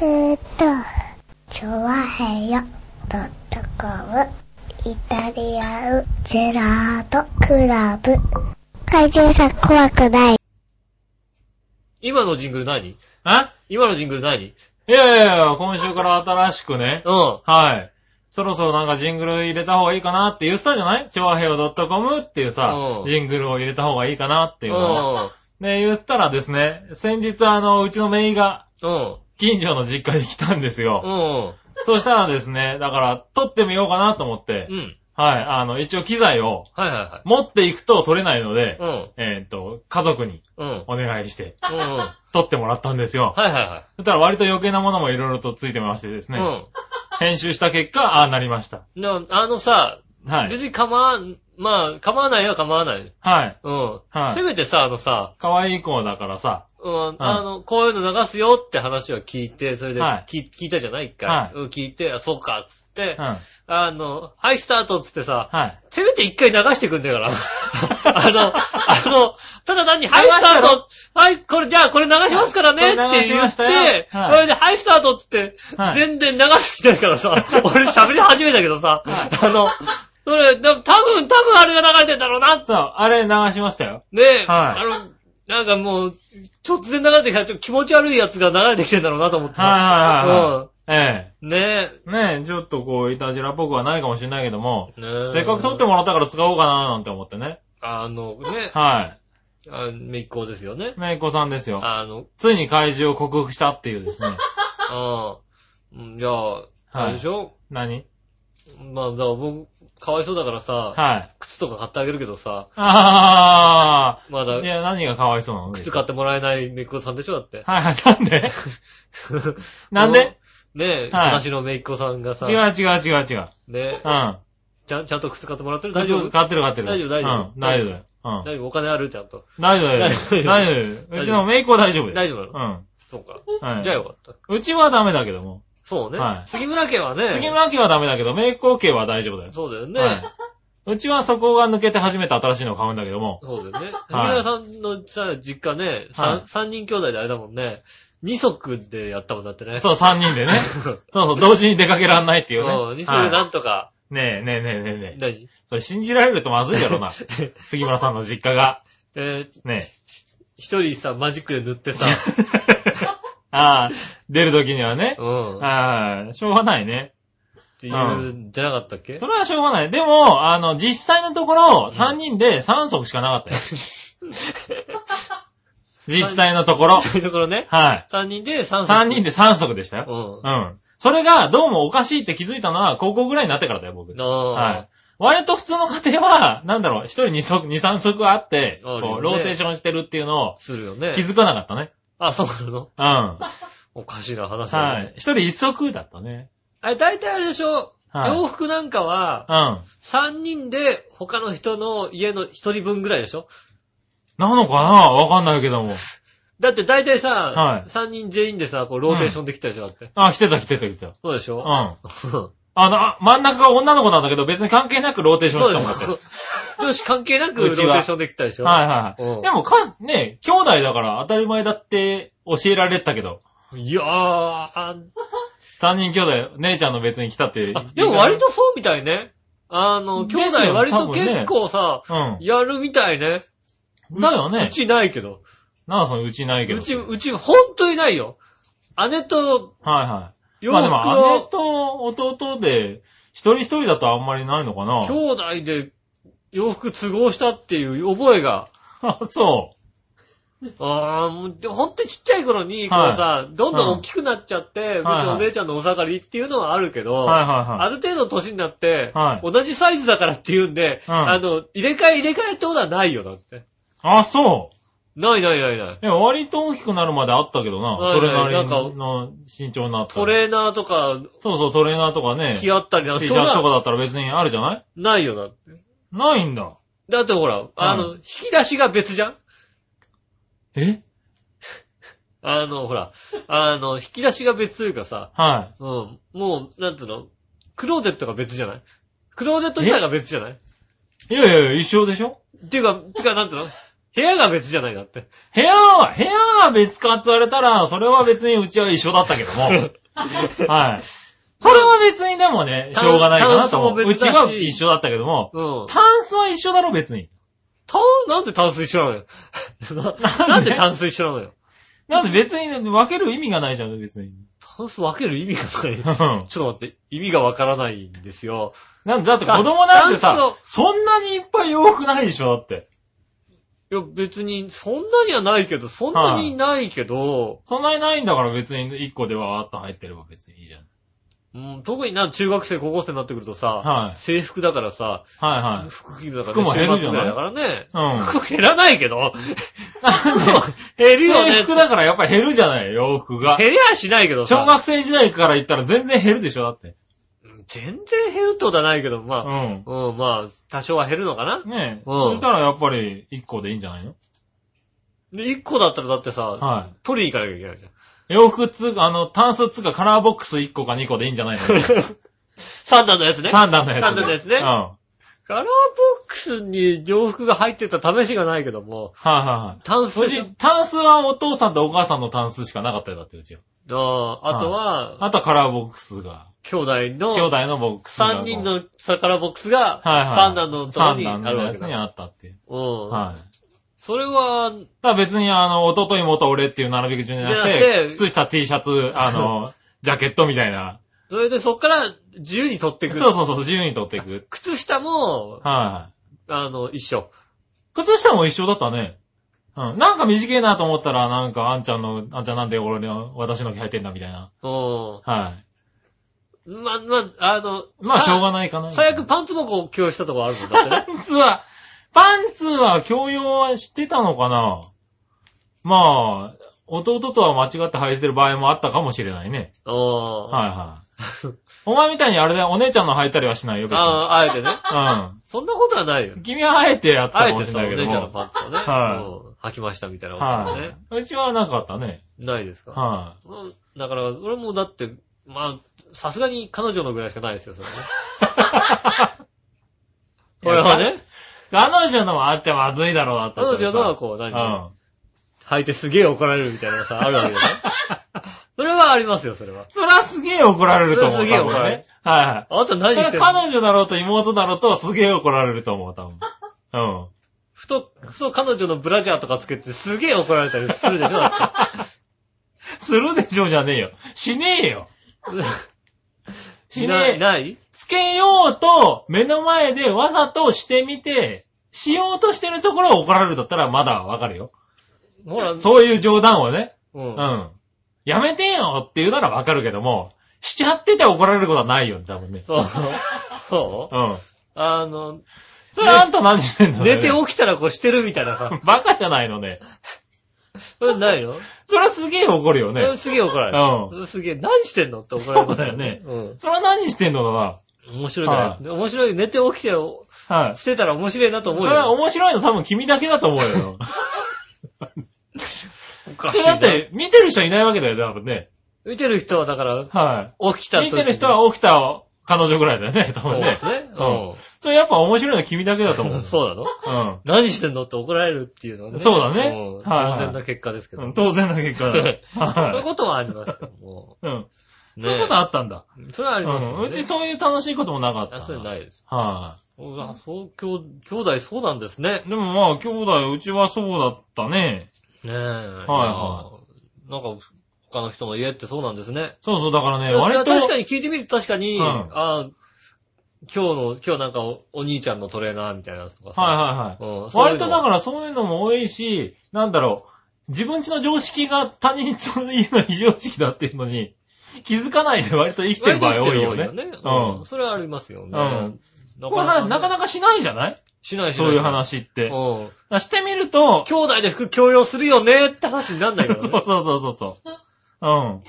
えーっと、チョワヘヨドットコムイタリアンジェラートクラブ。怪獣さん怖くない。今のジングル何？あ今のジングル何？いやいやいや、今週から新しくね。うん。はい。そろそろなんかジングル入れた方がいいかなって言ってたじゃない？調和平和 .com っていうさう、んジングルを入れた方がいいかなっていうのを。うん。で、言ったらですね、先日あの、うちのメイがうん。近所の実家に来たんですよ。うん。そしたらですね、だから撮ってみようかなと思ってう、ん。はい、あの、一応機材をはいはいはい。持っていくと撮れないので、うん。えーっと、家族にうん。お願いしてうん。は撮ってもらったんですよ。いはいはそしたら割と余計なものもいろいろとついてましてですい。ね、編集した結果、ああなりました。うん。なあのさ、はい。別に構わん、まあ、構わないよ構わない。はい。うん。はいせめてさ、あのさ、可愛い子だからさ、うん、あの、こういうの流すよって話は聞いて、それで、はい聞聞いたじゃない一回。はいうん聞いて、あ、そうか、つって、うん。あの、はい、スタートっつってさ、はい。せめて一回流してくんだから。あの、あの、ただ単に、はい、スタートはい、これ、じゃあこれ流しますからねって言って、はいそれで、はい、スタートっつって、はい全然流す気ないからさ、俺喋り始めたけどさ、あの、それ、でも多分、多分あれが流れてんだろうな、そう、あれ流しましたよ。ねえ、はいあの、なんかもう、突然流れてきたちょっと気持ち悪いやつが流れてきてんだろうなと思ってさ。はいはいはいはい。えうん。ねえ。ねえ、ちょっとこう、いたじらっぽくはないかもしれないけども、え。ねえ。せっかく撮ってもらったから使おうかななんて思ってね。あの、ね、はあめいっ子ですよねい。。めいこさんですよ。あの、ついに怪獣を克服したっていうですね。うん。じゃあ、あれでしょ？何？まあ、だから僕、かわいそうだからさ、はい。靴とか買ってあげるけどさ、あまだあ。い、や、何がかわいそうなの？靴買ってもらえないめいっ子さんでしょだって。はいはい、なんで？なんで？ねえ、はい話のめいっ子さんがさ、違う違う違う違う。ねうん。ちゃん、ちゃんと靴買ってもらってる？大丈夫？買ってる買ってる。大丈夫？大丈夫？うん、大丈夫だよ。うん。大丈夫？お金ある？ちゃんと。大丈夫だよ。大大丈夫丈夫。うちのメイクは大丈夫だよ。大丈夫なの？うん。そうか。はい。じゃあよかった。うちはダメだけども。そうね。はい杉村家はね。杉村家はダメだけど、メイク OK は大丈夫だよ。そうだよね。はいうちはそこが抜けて初めて新しいのを買うんだけども。そうだよね。杉村さんのさ、実家ね、はい三三人兄弟であれだもんね。二足でやったもんだってね。そう、3人でね。そうそう、同時に出かけらんないっていうね。うん二足でなんとか、はいねえ、ねえねえねえねえ。何？それ信じられるとまずいだろうな。杉村さんの実家が。えー、ね一人さ、マジックで塗ってさ、え。ああ、出る時にはね。うん。っはい。しょうがないね。ていうんじゃなかったっけ？それはしょうがない。でも、あの、実際のところ、3人で3足しかなかったよ。実際のところ。そういうところね。はい。三人で三足。3人で3足でしたよ。うん。うん。それが、どうもおかしいって気づいたのは、高校ぐらいになってからだよ、僕。ああ。はい。割と普通の家庭は、なんだろう、一人二足、二三足あって、あるよねこう、ローテーションしてるっていうのをするよね。気づかなかったね。あ、そうなの？うん。はおかしいな話だね。い。一人一足だったね。あれ、大体あれでしょ？はい洋服なんかは、うん。三人で他の人の家の一人分ぐらいでしょ？なのかな？わかんないけども。だって大体さ、はい三人全員でさ、こう、ローテーションできたでしょ？だって。あ、来てた来てた来てた。そうでしょ？うん。あの、あ真ん中が女の子なんだけど、別に関係なくローテーションそうしてもらってでしょ女子関係なくローテうちはーションできたでしょ？はいはい。でもか、ね、兄弟だから当たり前だって教えられてたけど、いやー、あ三人兄弟、姉ちゃんの別に来たって。あでも割とそうみたいね。あの、兄ですよ弟割と結構さ、うん。やるみたいね。だよねうちないけど。なんだそのうちないけど。うち、うち、ほんといないよ。姉とはいはい。洋まあ服でも姉を、と弟で、一人一人だとあんまりないのかな兄弟で洋服都合したっていう覚えが。あ、そああ、もう、でもほんとにちっちゃい頃に、こうさ、どんどん大きくなっちゃって、うちはいのお姉ちゃんのお下がりっていうのはあるけう。ど、はいはいはい。ある程度年になって、はい同じサイズだからっていうんで、うんあの、入れ替え入れ替えってことはないよ、だって。あ、そう。ないないないない。いや、割と大きくなるまであったけどな。はいそれなりなんかの身長になったら。トレーナーとか、そうそう、トレーナーとかね。着合ったりなん T か、シャツとかだったら別にあるじゃない？ないよ、だって。ないんだ。だってほら、あの、引き出しが別じゃん？え？あの、ほら、あの、引き出しが別というかさ、はうん、もう、なんていうの？クローゼットが別じゃない？クローゼット自体が別じゃない？い。いやいやいや、一緒でしょ？っていうか、てか、なんていうの？部屋が別じゃないだって。部屋は、部屋は別かって言われたら、それは別にうちは一緒だったけども。はい。それは別にでもね、しょうがないかなと思う。うち別だしは一緒だったけども、うん。タンスは一緒だろ、別に。タン、なんで炭水一緒なのよ。ななんで？炭水一緒なのよ。なんで別に分ける意味がないじゃん、別に。炭素分ける意味がない。うんちょっと待って、意味がわからないんですよ。なんで、だって子供なんてさそんなにいっぱい洋服ないでしょ、だって。いや、別に、そんなにはないけど、そんなにないけど、そんなにないんだから別に1個ではあった入ってれば別にいいじゃん。うん、特にな、中学生、高校生になってくるとさ、はい制服だからさ、はいはい。服着るだから、服も減るじゃない？週末ぐらいだからね。うん服減らないけど、減るよね。制服だからやっぱり減るじゃない、洋服が。減りゃしないけどさ。小学生時代から言ったら全然減るでしょ、だって。全然減るってことはないけど、まあ、うん。うん、まあ、多少は減るのかな。ねえ。うんそしたらやっぱり1個でいいんじゃないの？で、1個だったらだってさ、は取りに行かなきゃいけないじゃん。い。洋服つうか、あの、タンスつうかカラーボックス1個か2個でいいんじゃないの？三段のやつね。三段のやつ。三段のやつねうん。はいカラーボックスに洋服が入ってた試しがないけども、はいはい。タンスうち、タンスはお父さんとお母さんのタンスしかなかったよ、だってうちは。ああとは、あとはカラーボックスが。兄弟の、兄弟のボックスが。三人のカラーボックスが、はいはい。三段のとこにあ段のやつにるわけだ。あったっていう。うん。はい。それは、だ別にあの、弟妹俺っていう並び順じゃなくて、て靴下 T シャツ、あの、ジャケットみたいな。それでそっから自由に取っていく。そうそうそう、自由に取っていく。靴下も、はあの、一緒。い。靴下も一緒だったね。うん。なんか短いなと思ったら、なんか、あんちゃんの、あんちゃんなんで俺の、私の着履いてんだみたいな。うん。はま、ま、あの、い。まあ、しょうがない。かな。最悪パンツもこう共有したとこあるもんだってね。パンツは、パンツは共用はしてたのかなまあ、弟とは間違って履いてる場合もあったかもしれないね。うん。はいはい。お前みたいにあれだよ、お姉ちゃんの履いたりはしないよ、別に。ああ、あえてね。うそんなことはないよん。。君はあえてやったかもしれないけど姉ちゃんのも。パンツをね、はいうん履きましたみたいなことははね。い。うちはなかったね。ないですか？はうんだから、俺もだって、まあ、さすがに彼女のぐらいしかないですよ、それね。い。これはね、彼女のはあっちゃまずいだろうだった彼女のはうこう、何、ん。履いてすげえ怒られるみたいなのさ、あるわけだね。それはありますよ、それは。それはすげえ怒られると思う。それはすげえ怒られる多分ね。はい。あなた何してんの？彼女だろうと妹だろうとすげえ怒られると思う、多分。うん。ふと、ふと彼女のブラジャーとかつけてすげえ怒られたりするでしょ、だって。するでしょじゃねえよ。しねえよ。しない、ない？つけようと、目の前でわざとしてみて、しようとしてるところを怒られるだったらまだわかるよ。ほら、そういう冗談をね。うんう。ん。やめてよって言うならわかるけども、しちゃってて怒られることはないよ、多分ね。そう。そう？うん。あの、それあんた何してんの？寝て起きたらこうしてるみたいなさ。バカじゃないのね。それないの？それはすげえ怒るよね。すげえ怒られる。うんすげえ、何してんのって怒られる。そうだよねうん。それは何してんのか面白いから。面白い。寝て起きてな。はい。してたら面白いなと思そうれはよ。面白いの多分君だけだと思うよ。おかしいな。だって、見てる人いないわけだよ、多分ね。見てる人はだから、はい。起きた時見てる人は起きた彼女ぐらいだよね、多分ねそうで。すね。うんそれやっぱ面白いのは君だけだと思う。そうなの？う何してんのって怒られるっていうのはね。そうだねんはいはい当然な結果ですけど。ん。当然の結果だ。そういうはことはありますよ。もい。うん。うそういうことあったんだ。ねそれはありますよね。うん。うちそういう楽しいこともなかったあ、な。それないです。はうわ、そう、兄兄弟そうなんですね。い。でもまあ、兄弟、うちはそうだったね。ねえ。はいなんか、他の人の家ってそうなんですね。そうそう、だからね、割と。確かに聞いてみると確かに、うんあ今日の、今日なんかおお兄ちゃんのトレーナーみたいなのとかさ。はいはいはい。うん、割とだら、からそういうのも多いし、なんだろう、自分家の常識が他人の家の非常識だっていうのに、気づかないで割と生きてる場合多いよね。ね。うんうん。それはありますよね。うんなこういう話なかかなかしないじゃない？しないしない。そういう話って。うん。らしてみると、兄弟で服共用するよねって話になんないからね。そうそうそうそうそう。うん。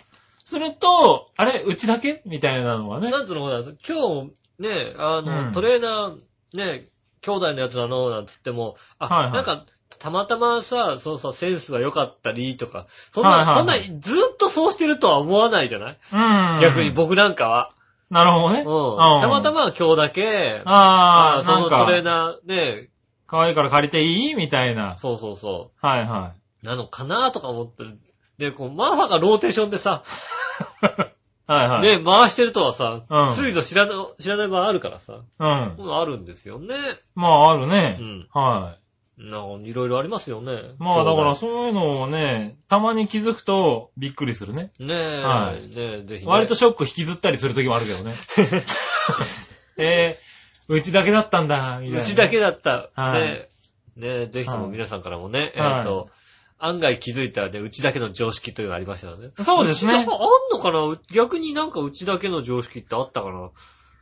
すると、あれ、うちだけ？みたいなのはね。なんつうのかな、今日、ね、あの、うんトレーナー、ね、兄弟のやつなの、なんつっても、あ、はいはいなんか、たまたまさ、そうそう、センスが良かったりとか、そんな、はいはいはいそんな、ずっとそうしてるとは思わないじゃない、うん。逆に。僕なんかは。なるほどね。うん。たまたま今日だけ、ああ、そのなんかトレーナー、ね、可愛いから借りていい？みたいな。そうそうそはいはう。なのかなとか思って。で、こう、まさかローテーションでさ、い。はいはい。ね、回してるとはさ、うんついぞ知らな知らない場合あるからさ、うん。うんあるんですよね。まあ、あるねう。ん。はなんかいろいろありますよね。い。まあ、だから兄そういうのをね、たまに気づくとびっくりするね。弟ねえ、はいねえ、ぜひ、ね。割とショック引きずったりする時もあるけどね。えー、うちだけだったんだ、みたいな。うちだけだった。はいねえ、ねえ、ぜひとも皆さんからもね、はいえっと、案外気づいたらね、うちだけの常識というのがありましたよね。そうですねあんのかな？逆になんかうちだけの常識ってあったかな？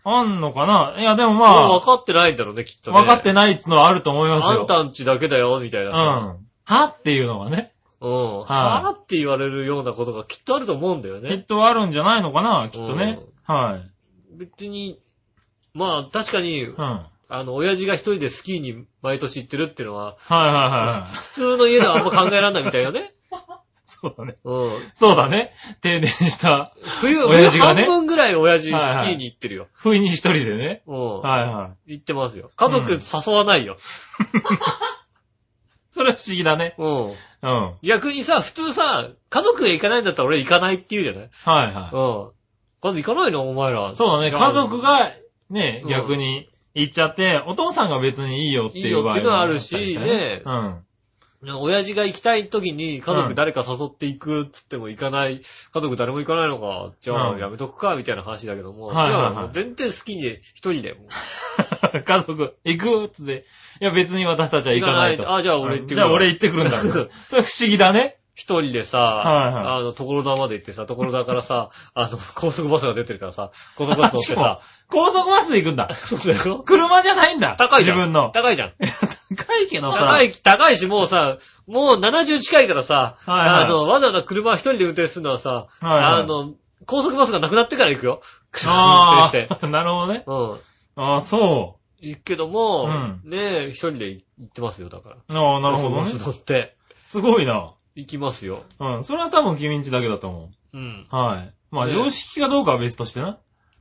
あんのかな？いや、でもま分かってないんだろうね、きっとあ、ね。分かってないってのはあると思いますよ。あんたんちだけだよ、みたいなうん。さ。はっていうのがね、うん。はぁって言われるようなことがきっとあると思うんだよきっね。とあるんじゃないのかな、きっとね。はい。別に、まあ確かに、うん。はいあの、親父が一人でスキーに毎年行ってるっていうのは、はいはいはい。普通の家ではあんま考えられないみたいよね。そうだね。うん。そうだね。定年した、冬、親父がね冬半分ぐらい親父スキはいはいーに行ってるよ。不意に一人でね。うん。はいはい。行ってますよ。家族誘わないよ。それは不思議だね。うん。うん。はい逆にさ、普通さ、家族が行かないんだったら俺行かないって言うじゃない？はうん。家族行かないの？お前ら。い。そうだね。じゃあ家族が、ねう、ん逆に行っちゃって、お父さんが別にいいよっていう場合いいよっていうのはあるしてねうん。親父が行きたい時に家族誰か誘っていくっつっても行かない、家族誰も行かないのか、じゃあうんやめとくか、みたいな話だけども、はいはいはいじゃあもう全然好きに一人でも 家族、行くっつって。いや別に私たちは行かないと。あ、じゃあ俺行ってくる。じゃあ俺行ってくるんだ。それ不思議だね。一人でさ、はいはいあの、所沢まで行ってさ、所沢からさ、あの、高速バスが出てるからさ、高速バス乗ってさ、高速バスで行くんだ。そうだよ。車じゃないんだ。高いじゃん。自分の。高いじゃん。高いけどさ。高い、高いし、もうさ、もう70近いからさ、はいはいあの、わざわざ車一人で運転するのはさ、はいはいあの、高速バスがなくなってから行くよ。あ 運転して。あ、なるほどね。うん。ああ、そ行くけども、うんねえ、一人で行ってますよ、だから。う。ああ、なるほどね乗って、すごいな。行きますよ。うん。それは多分君んちだけだと思うん。う。はい。まあ、ね常識かどうかは別としてな。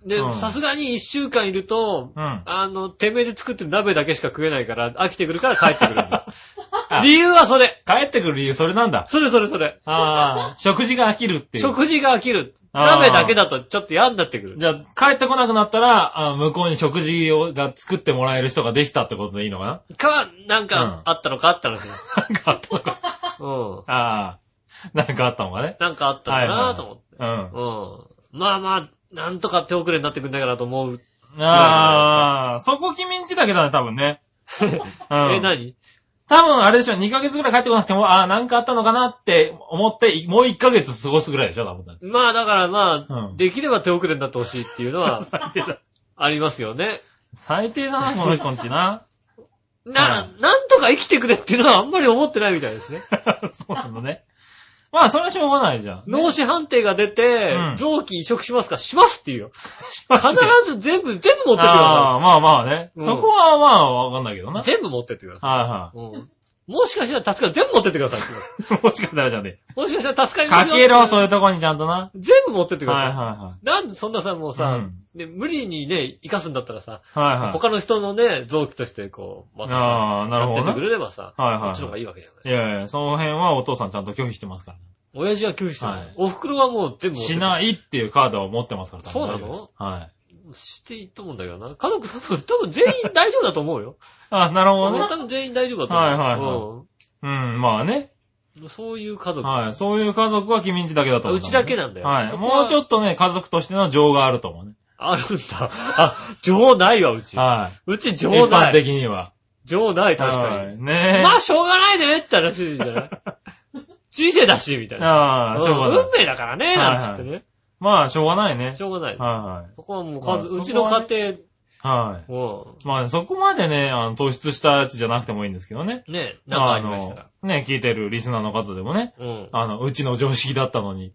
でう、んさすがに一週間いると、うん。あの、てめえで作ってる鍋だけしか食えないから、飽きてくるから帰ってくるんだ あ。理由はそれ。帰ってくる理由、それなんだ。それそれそれ。ああ、食事が飽きるっていう。食事が飽きる。鍋だけだとちょっと嫌になってくる。じゃあ、帰ってこなくなったら、あ向こうに食事をが作ってもらえる人ができたってことでいいのかな？か、なんか、あったのかあったのか。なんかあったのか。うん。ああ、なんかあったのかね。なんかあったのかなと思って。うん。うん。まあまあ、なんとか手遅れになってくんないかなと思う。ああ、そこ君んちだけだね、多分ね。うん。え、何？多分あれでしょ、2ヶ月ぐらい帰ってこなくても、ああ、なんかあったのかなって思って、もう1ヶ月過ごすぐらいでしょ、多分。まあだからまあ、うんできれば手遅れになってほしいっていうのは、ありますよね。最低だな、この人んちな。なは、なんとか生きてくれっていうのはあんまり思ってないみたいですね。そうなのね。まあ、それはしょうがないじゃん。脳死判定が出て、うん臓器移植しますかしますって言うよ。必ず全部、全部持ってってくだあさあ、まあまあね。うんそこはまあ、わかんないけどな。い。全部持ってってくださ。はいはいうんもしかしたら助かる。全部持ってってくださいって。もしかしたらじゃねもしかしたら助かえ。りますよ。かけろ、そういうとこにちゃんとな。全部持ってってください。はいはなんでそんなさ、もうさ、うんね、無理にね、生かすんだったらさ、いはい。はいはい。他の人のね、臓器としてこう、またさなるほどねやってくれればさ、はいはいこっちの方がいいわけじゃない。いやいや、その辺はお父さんちゃんと拒否してますから。親父は拒否してる、はいお袋はもう全部しないっていうカードを持ってますから。そうなの？はい。していいと思うんだけどな。家族多分、多分全員大丈夫だと思うよ。あ、なるほどね。多分全員大丈夫だと思う。はいはいはうん、まあね。うんそういう家族。はい。そういう家族は君んちだけだと思う。うちだけなんだよ。はい。もうちょっとね、家族としての情があると思うね。あるんだ。あ、情ないわ、うち。はい。うち一情な般い。的には。情ない、確かに。はい。ねえ。まあ、しょうがないねって話じゃない？人生だし、みたいな。ああ、しょうがない。運命だからね、なんつってね。まあ、しょうがないねし。ょうがない。はそこはもうまあか、うちの家庭、いはい。はい。もまあ、そこまでね、あの、突出したやつじゃなくてもいいんですけどね。う、ね、なんかありましたら。の、ね、聞いてるリスナーの方でもね、うん。あの、うちの常識だったのに、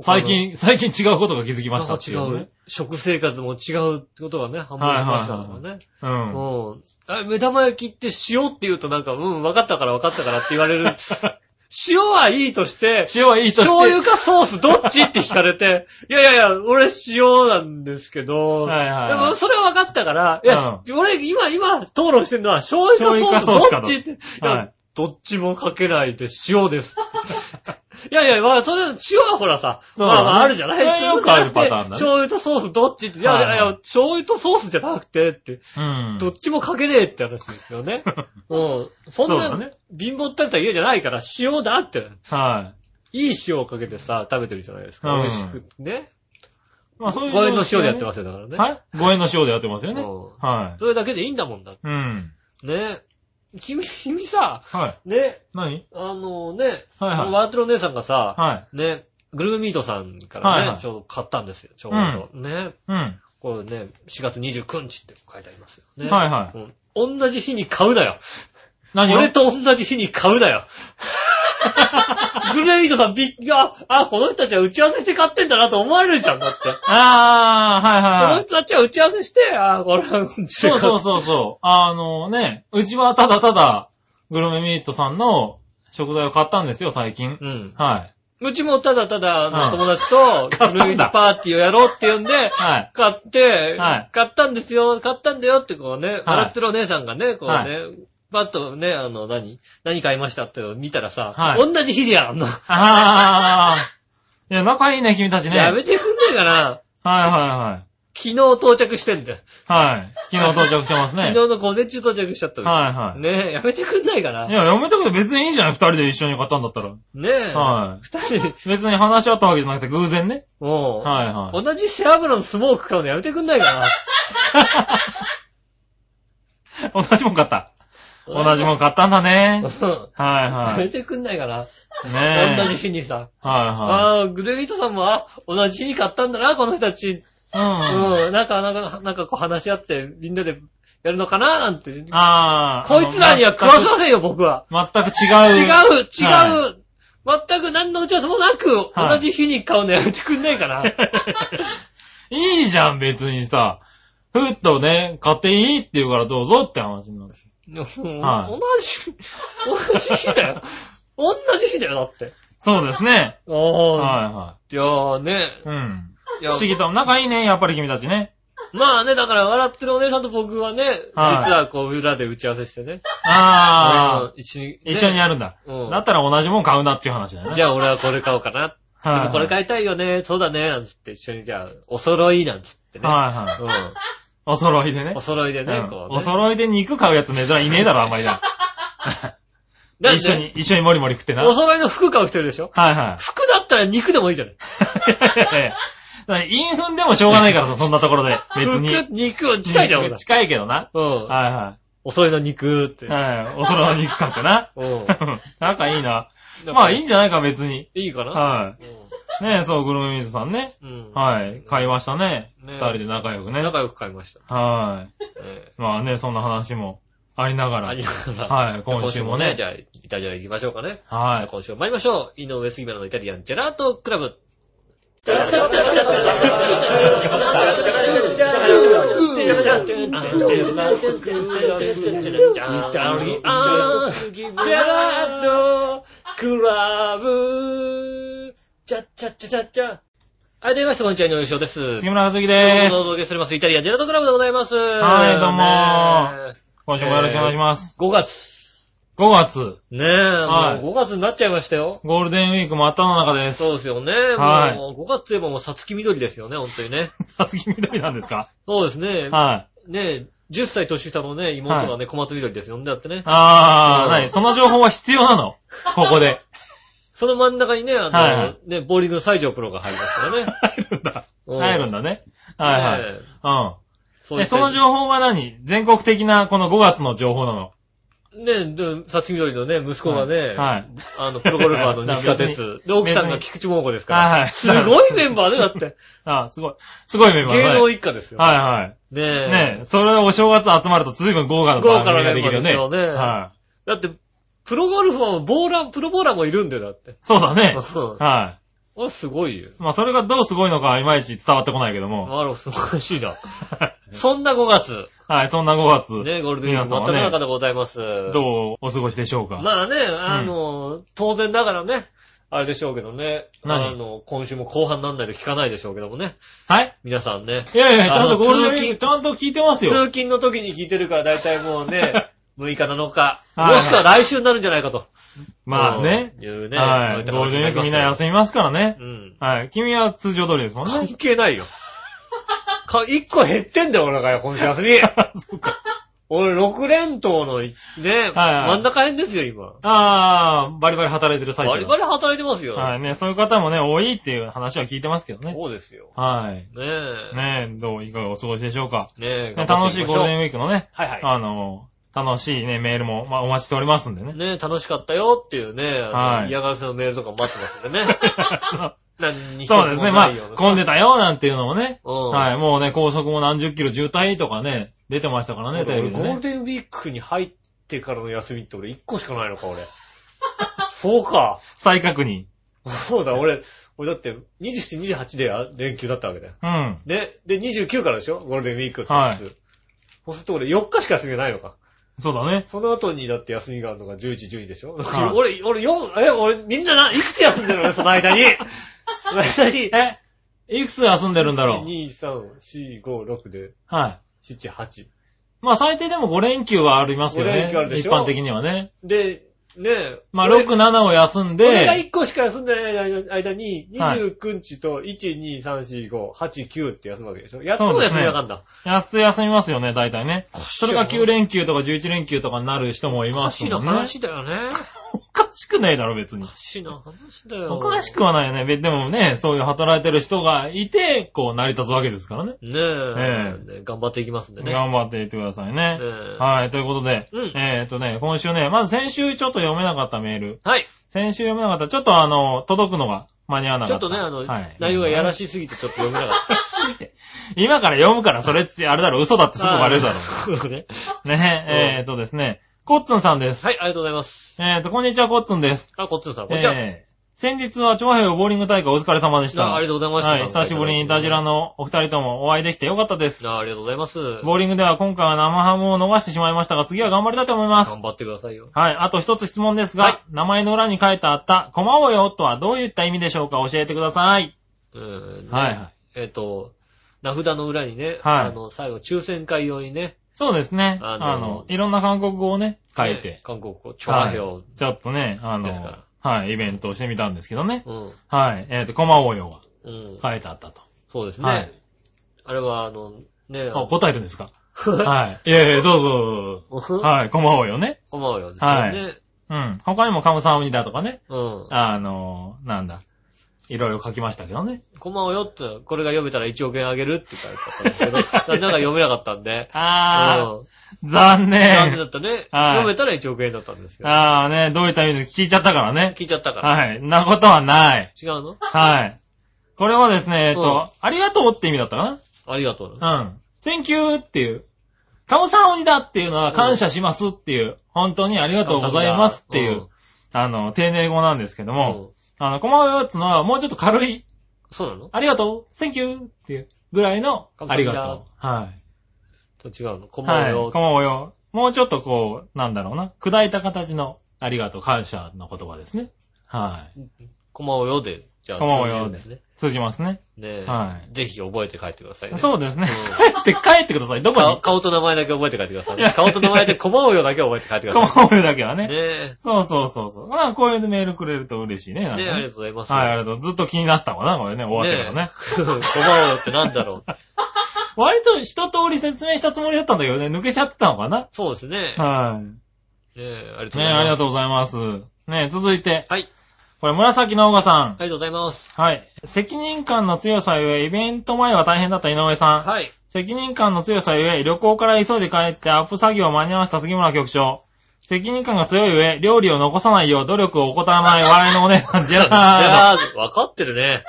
最近、最近違うことが気づきましたって違いうねう。。食生活も違うってことがね、判明しましたからね。うん。うん。あ目玉焼きって塩って言うとなんか、うん、分かったから分かったからって言われる。塩はいいとして、塩はいいとして。醤油かソースどっちって聞かれて、いやいやいや、俺塩なんですけど、はいはいはいでもそれは分かったから、いや、俺今、今討論してるのは醤油かソースどっちって、いやはいどっちもかけないで塩です。いやいや、まあ、それ、塩はほらさ、そうだねまあまああるじゃないそれはよくあるパターンだね醤油とソースどっちって、いやいやいはいはや、醤油とソースじゃなくてって、うん。どっちもかけねえって話ですよね。うん。そんな、そうだね貧乏ってったら家じゃないから塩だって。はいい塩をかけてさ、食べてるじゃないですか。うん美味しくね。い。まあそういう。5円の塩でやってますすよ、だからね。はい ?5 円の塩でやってますよね。うんはそれだけでいいんだもんだ。い。うん。ね。君、君さ、はい。ね、何？あのね、はいはいワートロ姉さんがさ、はね、グルメミートさんからね、はいはいちょうど買ったんですよ、ちょうど。ね。い。うん。これね、4月29日って書いてありますよね。はいはいうん同じ日に買うなよ。何を？俺と同じ日に買うなよ。グルメミートさんびっあ、あ、この人たちは打ち合わせして買ってんだなと思われるじゃん、だって。あー、はいこはいはい。の人たちは打ち合わせして、あ、これは、そうそうそうそう。あのね、うちはただただ、グルメミートさんの食材を買ったんですよ、最近。うん。はい。うちもただただ、あのうん友達と、買ったんだグルメミートパーティーをやろうって言うんで、はい。買って、はい買ったんですよ、買ったんだよってこうね、はい笑ってるお姉さんがね、こうね、はパッとね、あの、何？何買いましたって見たらさ、はい同じ日でやんの。あー。いや、仲いいね、君たちね。やめてくんないかなはいはいはい。昨日到着してんだよ。はい。昨日到着してますね。昨日の午前中到着しちゃったはいはい。ねえ、やめてくんないかないや、やめたけど別にいいんじゃない二人で一緒に買ったんだったら。ねえ。はい。二人で、別に話し合ったわけじゃなくて偶然ね。もう、はいはい。同じ背脂のスモーク買うのやめてくんないかな 同じもん買った。同じもん買ったんだね。うんはいはい。やめてくんないかな、ねえ。同じ日にさ。はいはああ、グレビートさんも、あ、同じ日に買ったんだな、この人たち。い。うん。うん、なんか、なんか、なんかこう話し合って、みんなでやるのかな、なんて。ああ。こいつらには食わせませんよ、僕は。全く違う。違う、違う、は全く何の打ち合わせもなく、はい同じ日に買うのやめてくんないかな。いいじゃん、別にさ。ふっとね、買っていいって言うからどうぞって話になる。うんはい同じ、同じ日だよ。同じ日だよ、だって。そうですね。ああ、はいはいやーね。い。うん。いや不思議と、仲いいね、やっぱり君たちね。まあね、だから笑ってるお姉さんと僕はね、はい実はこう裏で打ち合わせしてね。ああ。うん一緒に、ね一緒にやるんだ。うんだったら同じもん買うなっていう話だよね。じゃあ俺はこれ買おうかな。はいはい、でもこれ買いたいよね、そうだね、なんつって一緒にじゃあ、お揃いなんつってね。はいはい。うん。お揃いでねお。揃いでね、うんこう、ね。お揃いで肉買うやつ珍いねえだろ、あんまりな。だって一緒に、一緒にもりもり食ってな。はいお揃いの服買う人いるでしょ？は服だったら肉でもいいじゃない。い。だからインフンでもしょうがないからさ、そんなところで。別に。服、肉、近いじゃん、ほら。近いけどな。うん。はいはお揃いの肉って。い。はい。お揃いの肉買ってな。うん。仲いいな。まあいいんじゃないか、別に。いいかな？はうい。ねえ、そう、グルメミートさんね。ん。うん。はい。買いましたね。ね二人で仲良くね。仲良く買いました。はい。えまあね、そんな話もありながら。えありながら。はい今週もねじゃあ、イタリア行きましょうかね。はい。今週も参りましょう。井上杉村のイタリアンジェラートクラブ。クラブ。チャッチャッチャチャッチャ。はい、出ました、こんにちは、井上翔です。杉村和樹でどうぞおす。届けしております。イタリアンジェラートクラブでございます。はいどうもね今週もよろしくお願いします。え5月。5月、ねえ、はいもう5月になっちゃいましたよ。ゴールデンウィーク真っ只中です。そうですよね。はいもう5月といえばもうさつき緑ですよね、本当にね。さつき緑なんですか？そうですね。はい。ねえ、10歳年下のね、妹がね、小松緑ですよね。だってね。あー、うんなにその情報は必要なの？ここで。その真ん中にね、あの、はいはいね、ボーリングの西条プロが入りますからね。入るんだ。うん入るんだね。はいはい。ねえうん。え、そういったその情報は何？全国的なこの5月の情報なの？ね、で、さつき緑のね、息子がね、はいあの、プロゴルファーの 西川別哲。で、奥さんが菊池桃子ですから。はいはいすごいメンバーね、だって。あすごい。すごいメンバー芸能。一家ですよ。はいはい。ねえ。ねえ、それお正月集まると随分豪華な番組ができるよね。豪華なメンバーですよねはだって、プロゴルファーもボーラー、プロボーラーもいるんだよ、だって。い。そうだね。うんはあれすごいよ。まあ、それがどうすごいのかはいまいち伝わってこないけども。あら、素晴らしいな。そんな5月。はい、そんな5月。ね、ゴールデンウィーク真っ只中でございます。どうお過ごしでしょうか？まあね、あの、当然ながらね、あれでしょうけどね。何？あの、今週も後半なんないと聞かないでしょうけどもね。はい？皆さんね。いやいや、ちゃんとゴールデンウィークちゃんと聞いてますよ。通勤の時に聞いてるから大体もうね、6日7日。はいもしくは来週になるんじゃないかと。まあね。うんいうね。はい。ゴールデンウィークみんな休みますからねう。ん。はい。君は通常通りですもん関ね。係ないよ。か、1個減ってんだよ、俺がよ、今週休み。そうか。俺、6連投の、ね、はい真ん中辺ですよ、今。あー、バリバリ働いてる最中だ。バリバリ働いてますよ。はいね、そういう方もね、多いっていう話は聞いてますけどね。そうですよ。はい。ねえ。ねえ、どう、いかがお過ごしでしょうか。ねえ。ね楽しいゴールデンン。ウィークのね、はいはい。あの、楽しいね、メールも、まあ、お待ちしておりますんでね。ねえ、楽しかったよっていうね、はい嫌がらせのメールとか待ってますんでね。そうですね、まあ混んでたよ、なんていうのもね。うんはい、もうね、高速も何十キロ渋滞とかね、出てましたからね、テレビでね。ゴールデンウィークに入ってからの休みって俺1個しかないのか、俺。そうか。再確認。そうだ、俺、俺だって27、28であ連休だったわけだよ。うん。ね。で、29からでしょ？ゴールデンウィークってやつ。はいそうすると俺4日しか休みがないのか。そうだね。その後にだって休みがあるのが11、12でしょ、はい俺、俺4、え、俺みんなな、いくつ休んでるの？ね、その間に。その間に。え、いくつ休んでるんだろう ?2、3、4、5、6で、はい。7、8。まあ最低でも5連休はありますよ5ね。連休あるでしょ？一般的にはね。で、ねえ。まあ俺6、7を休ん俺がで、1個しか休んでない間に、はい29日と1、2、3、4、5、8、9って休むわけでしょ？やっとも休みなかんだ。安い休みますよね、大体ね。それが9連連休とか11連休とかになる人もいおかしいなますもんね。話だよね。おかしくないだろ、別にお。かしいな話だよ。おかしくはないよね。べでもね、そういう働いてる人がいて、こう成り立つわけですからね。ねええね頑張っていきますんでね。頑張っていってくださいね。ええはい、ということで、うんえーっとね、今週ね、まず先週ちょっと読めなかったメール。はい。先週読めなかった、ちょっとあの、届くのが間に合わなかった。ちょっとね、あの、はい、内容がやらししすぎてちょっと読めなかった。今から読むから、それって、あれだろ、嘘だってすぐバレるだろそうね。う。ね、えーっとですね、コッツンさんです。はい、ありがとうございます。えーっと、こんにちは、コッツンです。あ、こっちのさん、こんにちは。えー先日は長平ボーリング大会お疲れ様でした。あありがとうございました。はい、久しぶりにイタジラのお二人ともお会いできてよかったです。あありがとうございます。ボーリングでは今回は生ハムを逃してしまいましたが、次は頑張りたいと思います。頑張ってくださいよ。はい、あと一つ質問ですが、はい名前の裏に書いてあった、コマオよとはどういった意味でしょうか教えてください。うん。ねはいはい。えっと、名札の裏にね、はいあの、最後、抽選会用にね、そうですね。ああのの、いろんな韓国語をね、書いねて、韓国語、チョアヘオ。ちょっとね、あのはい、イベントをしてみたんですけどね。うん。はい、えっ、と、コマオよはうん。書いてあったと。そうですはいね。あれは、あの、ね、あ、答えるんですか？はい。いやいや、どうぞどうぞ。はい、コマオよね。こんばんはよですよね。うん。他にもカムサハムニだとかね。うん。あの、なんだ。いろいろ書きましたけどね。こんばんはよって、これが読めたら1億円あげるって書いてあったんですけど、なんか読めなかったんで。あうんー、残残念だ念。ったね。はい読めたら1億円だったんですけど。あーね、どういった意味で聞いちゃったからね。聞いちゃったから。はい。なことはない。違うの？はい。これはですね、えっうんと、ありがとうって意味だったかありがとうな。なうん。Thank you っていう。カムサハムニだっていうのは感謝しますっていう。本当にありがとうございますっていう、あの、丁寧語なんですけどうん。も、うんあの、コマオよってのはもうちょっと軽い、そうなの？ありがとう Thank you っていうぐらいのありがとう。はい。と違うの。こんばんははい。よこ。まおよ。もうちょっとこう、なんだろうな。砕いた形のありがとう、感謝の言葉ですね。はい。こんばんはよで、じゃあ、通じるんですね。通じますね。ねえ。はいぜひ覚えて帰ってくださいね。そうですね。う帰って、帰ってください。どこ顔に？顔と名前だけ覚えて帰ってくださいね。顔と名前でこんばんはよだけ覚えて帰ってくだこさまおよだけはいね。ねえ。そうそうそうそう。まあ、こういうメールくれると嬉しいね。ねえ、ねありがとうございます。はい、ありがとう。ずっと気になってたわな、これね。終わってからね。え。こんばんはよってなんだろう。割と一通り説明したつもりだったんだけどね、抜けちゃってたのかなそうですね。はい。ねえ、ありがとうごねざいます。ありがとうございます。ね続いて、はい。これ紫のオガさん。ありがとうございます。はい。責任感の強さゆえ、イベント前は大変だった井上さん。はい。責任感の強さゆえ、旅行から急いで帰ってアップ作業を間に合わせた杉村局長。責任感が強いゆえ、料理を残さないよう努力を怠らない笑いのお姉さん、ジェラード。あーわかってるね。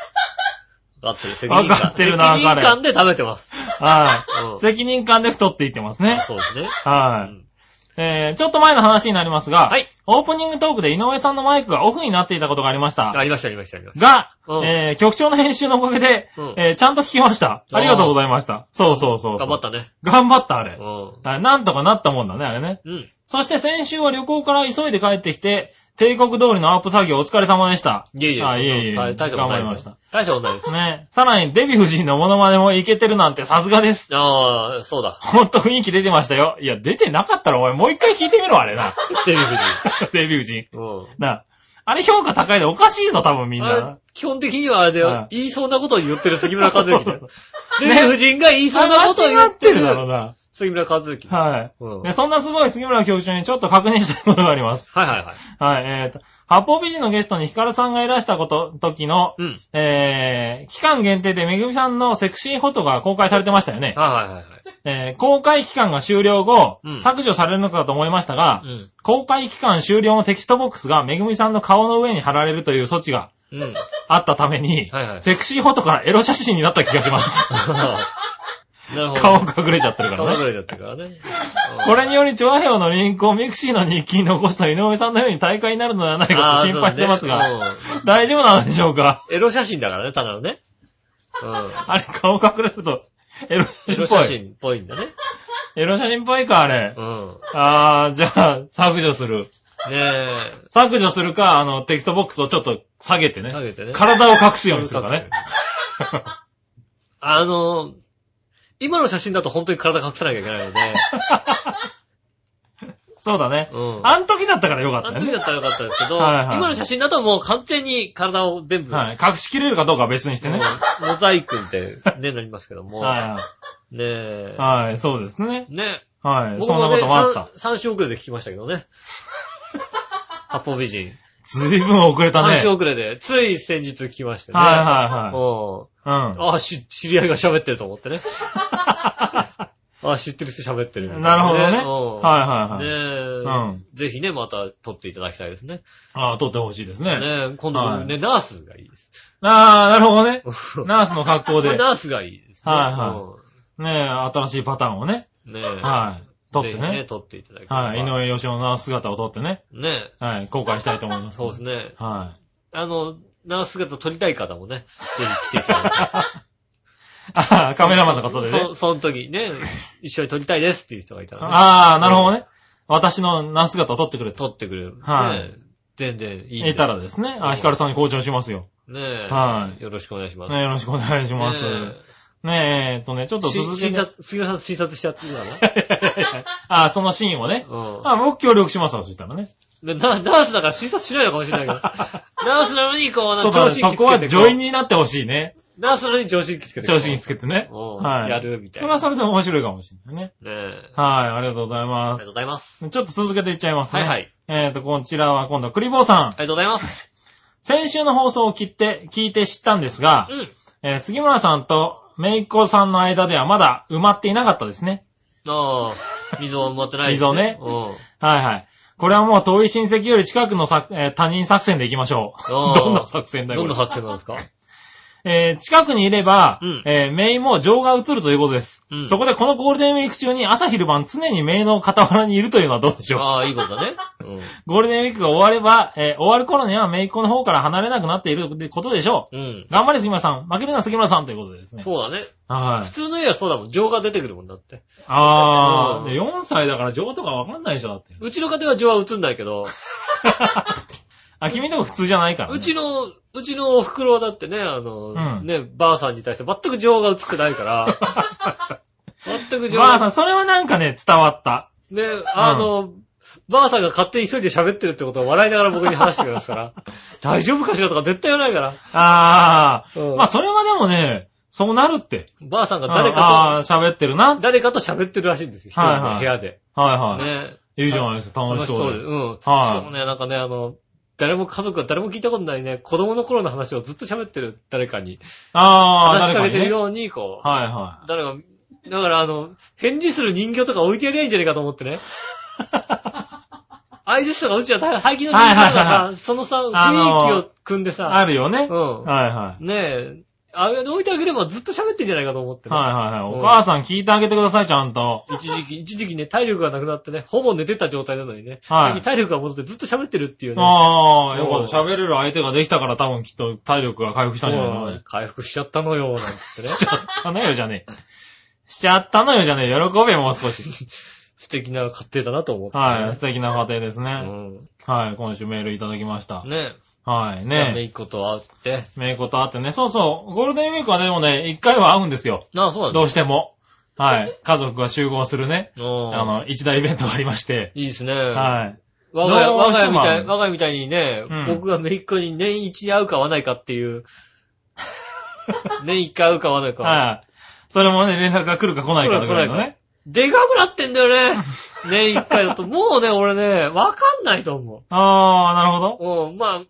わかってる。責任感。わかってるな責任感で食べてます。はうんい。責任感で太っていってますね。そうですね。はい。うんえー、ちょっと前の話になりますが、はい。オープニングトークで井上さんのマイクがオフになっていたことがありました。ありました、ありました、ありました。が、うんえー、局長の編集のおかげで、うんえー、ちゃんと聞きました。ありがとうございました。そうそうそう。頑張ったね。頑張った、あれなんとかなったもんだね、あれね。うん。そして先週は旅行から急いで帰ってきて、帝国通りのアップ作業お疲れ様でした。いえいえ。あいえいえ大大したことないですよ頑張りました。大したことないです。ね。さらにデヴィ夫人のモノマネもいけてるなんてさすがです。ああ、そうだ。ほんと雰囲気出てましたよ。いや、出てなかったらお前もう一回聞いてみろ、あれな。デヴィ夫 デヴィ夫人。人。うん。な。あれ評価高いでおかしいぞ、多分みんあれな。基本的にはあれだは。言いそうなことを言ってる杉村和之だよ。デねヴィ夫人が言いそうなことを言間違ってってるるだろうな。杉村和之。ははい。うんね、そんなすごい杉村局長にちょっと確認したいことがあります。いはいはい。はい、えーと、八方美人のゲストにヒカルさんがいらしたこと、時の、うん。えー、期間限定でめぐみさんのセクシーフォトが公開されてましたよね。はいはいはいはい。えー、公開期間が終了後、うん削除されるのかと思いましたが、うん。公開期間終了のテキストボックスがめぐみさんの顔の上に貼られるという措置がうん。あったために、はいはいセクシーフォトからエロ写真になった気がします。なるほど。顔隠れちゃってるからね。顔隠れちゃってるからね。これにより、チョアヘオのリンクをミクシーの日記に残した井上さんのように退会になるのではないかと心配してますが、大丈夫なのでしょうか？うんエロ写真だからね、ただのね。うん。あれ、顔隠れると、エロエロ写真っぽい。写真っぽいんだね。エロ写真っぽいか、あれ。うん。あー、じゃあ、削除する。ねえ。削除するか、あの、テキストボックスをちょっと下げてね。下げてね。体を隠すようにするかね。あの、今の写真だと本当に体隠さなきゃいけないので、そうだね。うん。あん時だったからよかったあ。の時だったらよかったですけど、はいはい今の写真だともう完全に体を全部、はい。隠しきれるかどうかは別にしてね。モザイクってね、なりますけども、はねえい。はい、そうですね。ねはい。そんなこともあった。3週遅れで聞きましたけどね。八方美人。ずいぶん遅れたね。3週遅れで、つい先日聞きましてね。はいはいもうはあ、し、知り合いが喋ってると思ってね。あ、知ってる人喋ってるなるほどねうんはいはいはいねえ、うんぜひね、また撮っていただきたいですね。い。ああ、撮ってほしいですね。ねえ、今度はいね、ナースがいいです。ああ、なるほどね。ナースの格好で。ナースがいいですね。はいはねえ、新しいパターンをね。い。ねえ。はい。撮ってね、ね。撮っていただきたい。はい。井上義雄の姿を撮ってね。ねえ。はい。公開したいと思います。そうですね。はあの、ナース姿撮りたい方もね、ぜひ来ていただいて。い。ああ、カメラマンの方でね そ。その時ね、一緒に撮りたいですっていう人がいたらね。ああ、なるほどね。私のナース姿を撮ってくれと。撮ってくれる。はい全然いい。いたらですね。あ、ヒカルさんに校長しますよ。ねえ。はいよろしくお願いします。ねよろしくお願いします。ねねえ、えっとね、ちょっとし続けて。診察、杉浦さん診察しちゃってるか あ、そのシーンをね。な。うん。あ、僕協力しますわ、そしたらね。でな、ナースだから診察しないのかもしれないけど。ナースなのに、こう、そうだね、聴診器つけてそこは女医こになってほしいね。うナースなのに聴診器つけて。調子につけてね。うんはい。やるみたいなそれはそれで面白いかもしれないね。ねえ。はい、ありがとうございますありがとう。ございます。ちょっと続けていっちゃいますね。はいはい。えっと、こちらは今度、クリボーさんあ。りがとうございます。先週の放送を聞いて、聞いて知ったんですが、うん。えー杉村さんとメイコさんの間ではまだ埋まっていなかったですね。ああ、溝を持ってないです溝ねうん。はいはい。これはもう遠い親戚より近くのさ、えー他人作戦で行きましょう。あー どんな作戦だよ。どんな作戦なんですか？えー近くにいれば、うんえーメイも情が映るということです。うんそこでこのゴールデンウィーク中に朝昼晩常にメイの傍らにいるというのはどうでしょうああ、いいことだね。うん。ゴールデンウィークが終われば、えー終わる頃にはメイっ子の方から離れなくなっていることでしょう。うん。頑張れ杉村さん。負けるな杉村さんということでですね。そうだね。はい普。通の家はそうだもん。情が出てくるもんだって。うんあー、で4歳だから情とかわかんないでしょ、だって。うちの家庭は情は映んないけど、あ、君でも普通じゃないから、ね。うちの、うちのお袋はだってね、あの、うんね、ばあさんに対して全く情が映ってないから、全く情が、ばあさん、それはなんかね、伝わった。ね、あの、ばあさんが勝手に一人で喋ってるってことを笑いながら僕に話してくれますから、大丈夫かしらとか絶対言わないから、あー。うんまあ、それはでもね、そうなるって。ばあさんがうん誰かあー、喋ってるな。と、誰かと喋ってるらしいんですよ、一人ではいはい部屋で。はいはい。ね。いいじゃないですか、楽しそうで。うん。しはいかもね、なんかね、あの、誰も家族が誰も聞いたことないね、子供の頃の話をずっと喋ってる誰かに、あー、話しかけてる。ように、こう、はいは誰が、だからあの、返事する人形とか置いてやりゃいいんじゃねえかと思ってね。相手とかうちは廃棄の人形とかはいはいはさ、そのさ、雰囲気を組んでい。さ、あるよね。うん。はいはねえ、あれで置いてあげればずっと喋ってんじゃないかと思ってね。はいはいはい。うんお母さん聞いてあげてください、ちゃんと。一時期、一時期ね、体力がなくなってね、ほぼ寝てた状態なのにね、はい体力が戻ってずっと喋ってるっていうね。ああ、よかった。うん喋れる相手ができたから多分きっと体力が回復したんじゃないの？そう回復しちゃったのよ、なんつってね。しちゃったのよじゃねえ。しちゃったのよじゃねえ。喜べもう少し。素敵な家庭だなと思って、はい。素敵な家庭ですうね。ん。はい。今週メールいただきました。ねはい。ねめねいっ子と会って。めいことあってね。そうそう。ゴールデンウィークはでもね、一回は会うんですよ。ああ、そうだ。どうしても。はい。家族が集合するね。うんあの、一大イベントがありまして。いいですね。はい。我が家、我が家みたい、我が家みたいにね、うん僕がめいっ子に年一に会うか会わないかっていう。年一回会うか会わないか。はい。それもね、連絡が来るか来ないかぐらいの来るかね。でかくなってんだよね。年一回だと。もうね、俺ね、わかんないと思あー、なるほど。う。うん、まあ、うん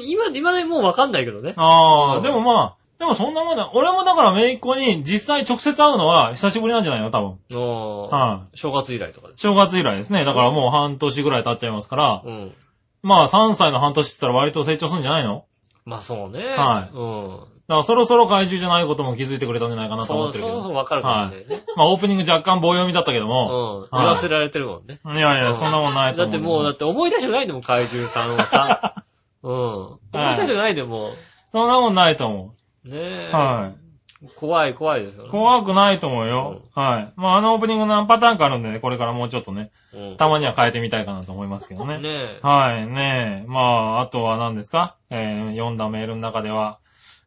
今、今ね、もうわかんないけどね。あー、うんでもまあ、でもそんなもんだ。俺もだからめいっ子に実際直接会うのは久しぶりなんじゃないの？多分。うんはい。正月以来とかです。正月以来ですね。だからもう半年ぐらい経っちゃいますから、うん。まあ3歳の半年って言ったら割と成長するんじゃないの？まあそうね。はいうん。だからそろそろ怪獣じゃないことも気づいてくれたんじゃないかなと思ってるけど。そうそうわかるかもしれないね。まあオープニング若干棒読みだったけどうも、ん。言わせられてるもんね。いやいや、そんなもんないと思う。だってもう、だって思い出したくないんだもん、怪獣さんをさ。うん。思い出したくないでもそんなもんないと思う。ねえ。う。はい。怖い、怖いですよね。怖くないと思うよ。はい。まああのオープニング何パターンかあるんでね、これからもうちょっとね、うん。たまには変えてみたいかなと思いますけどね。ねえ。はい、ねえ。まあ、あとは何ですか？えー、読んだメールの中では、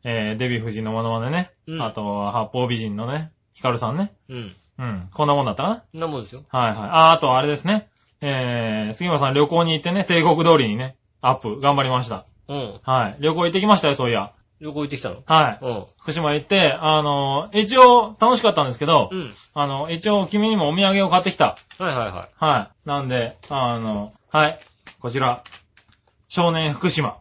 えー、デヴィ夫人のモノマネね。うんあとは、八方美人のね、ヒカルさんね。うん。うん。こんなもんだったかな？そんなもんですよ。はいはい。あ、あとあれですね。えー、杉村さん旅行に行ってね、帝国通りにね、アップ、頑張りました。うん。はい。旅行行ってきましたよ、そういや。旅行行ってきたの？はい。うん。福島行って、あの、一応、楽しかったんですけど、うん。あの、一応、君にもお土産を買ってきた。はいはいはい。はい。なんで、あの、はい。こちら。少年福島。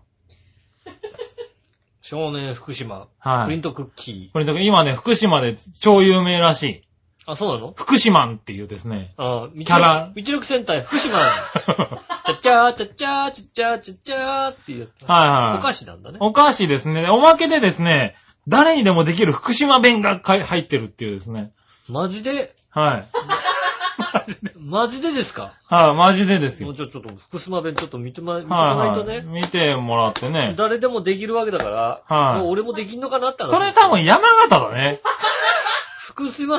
少年福島。はい。プリントクッキこれだから今ね、福島で超有名らしい。ー。あ、そうなの？福島んっていうですね。あ、キキャラ道力戦隊福島。ちゃっちゃーちゃっちゃーちゃっちゃーちゃっちゃーっていう。はいはい。お菓子なんだね。お菓子ですね。おまけでですね、誰にでもできる福島弁が入ってるっていうですね。マジで、はい。マジでですか？はい、マジでですよもう。ちょ、ちょっと福島弁ちょっと見てま、見てはい、はいかないとね。見てもらってね。誰でもできるわけだから、はいもう俺もできんのかなって話それ多分山形だね。福島、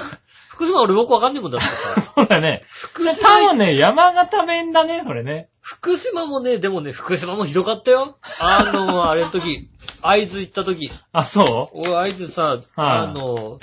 福島俺よくわかんねえもんだってさ。そうだね。福島、多分ね、山形弁だね、それね。福島もね、でもね、福島もひどかったよ。あの、あれの時、会津行った時。あ、そう？俺、会津さ、あの、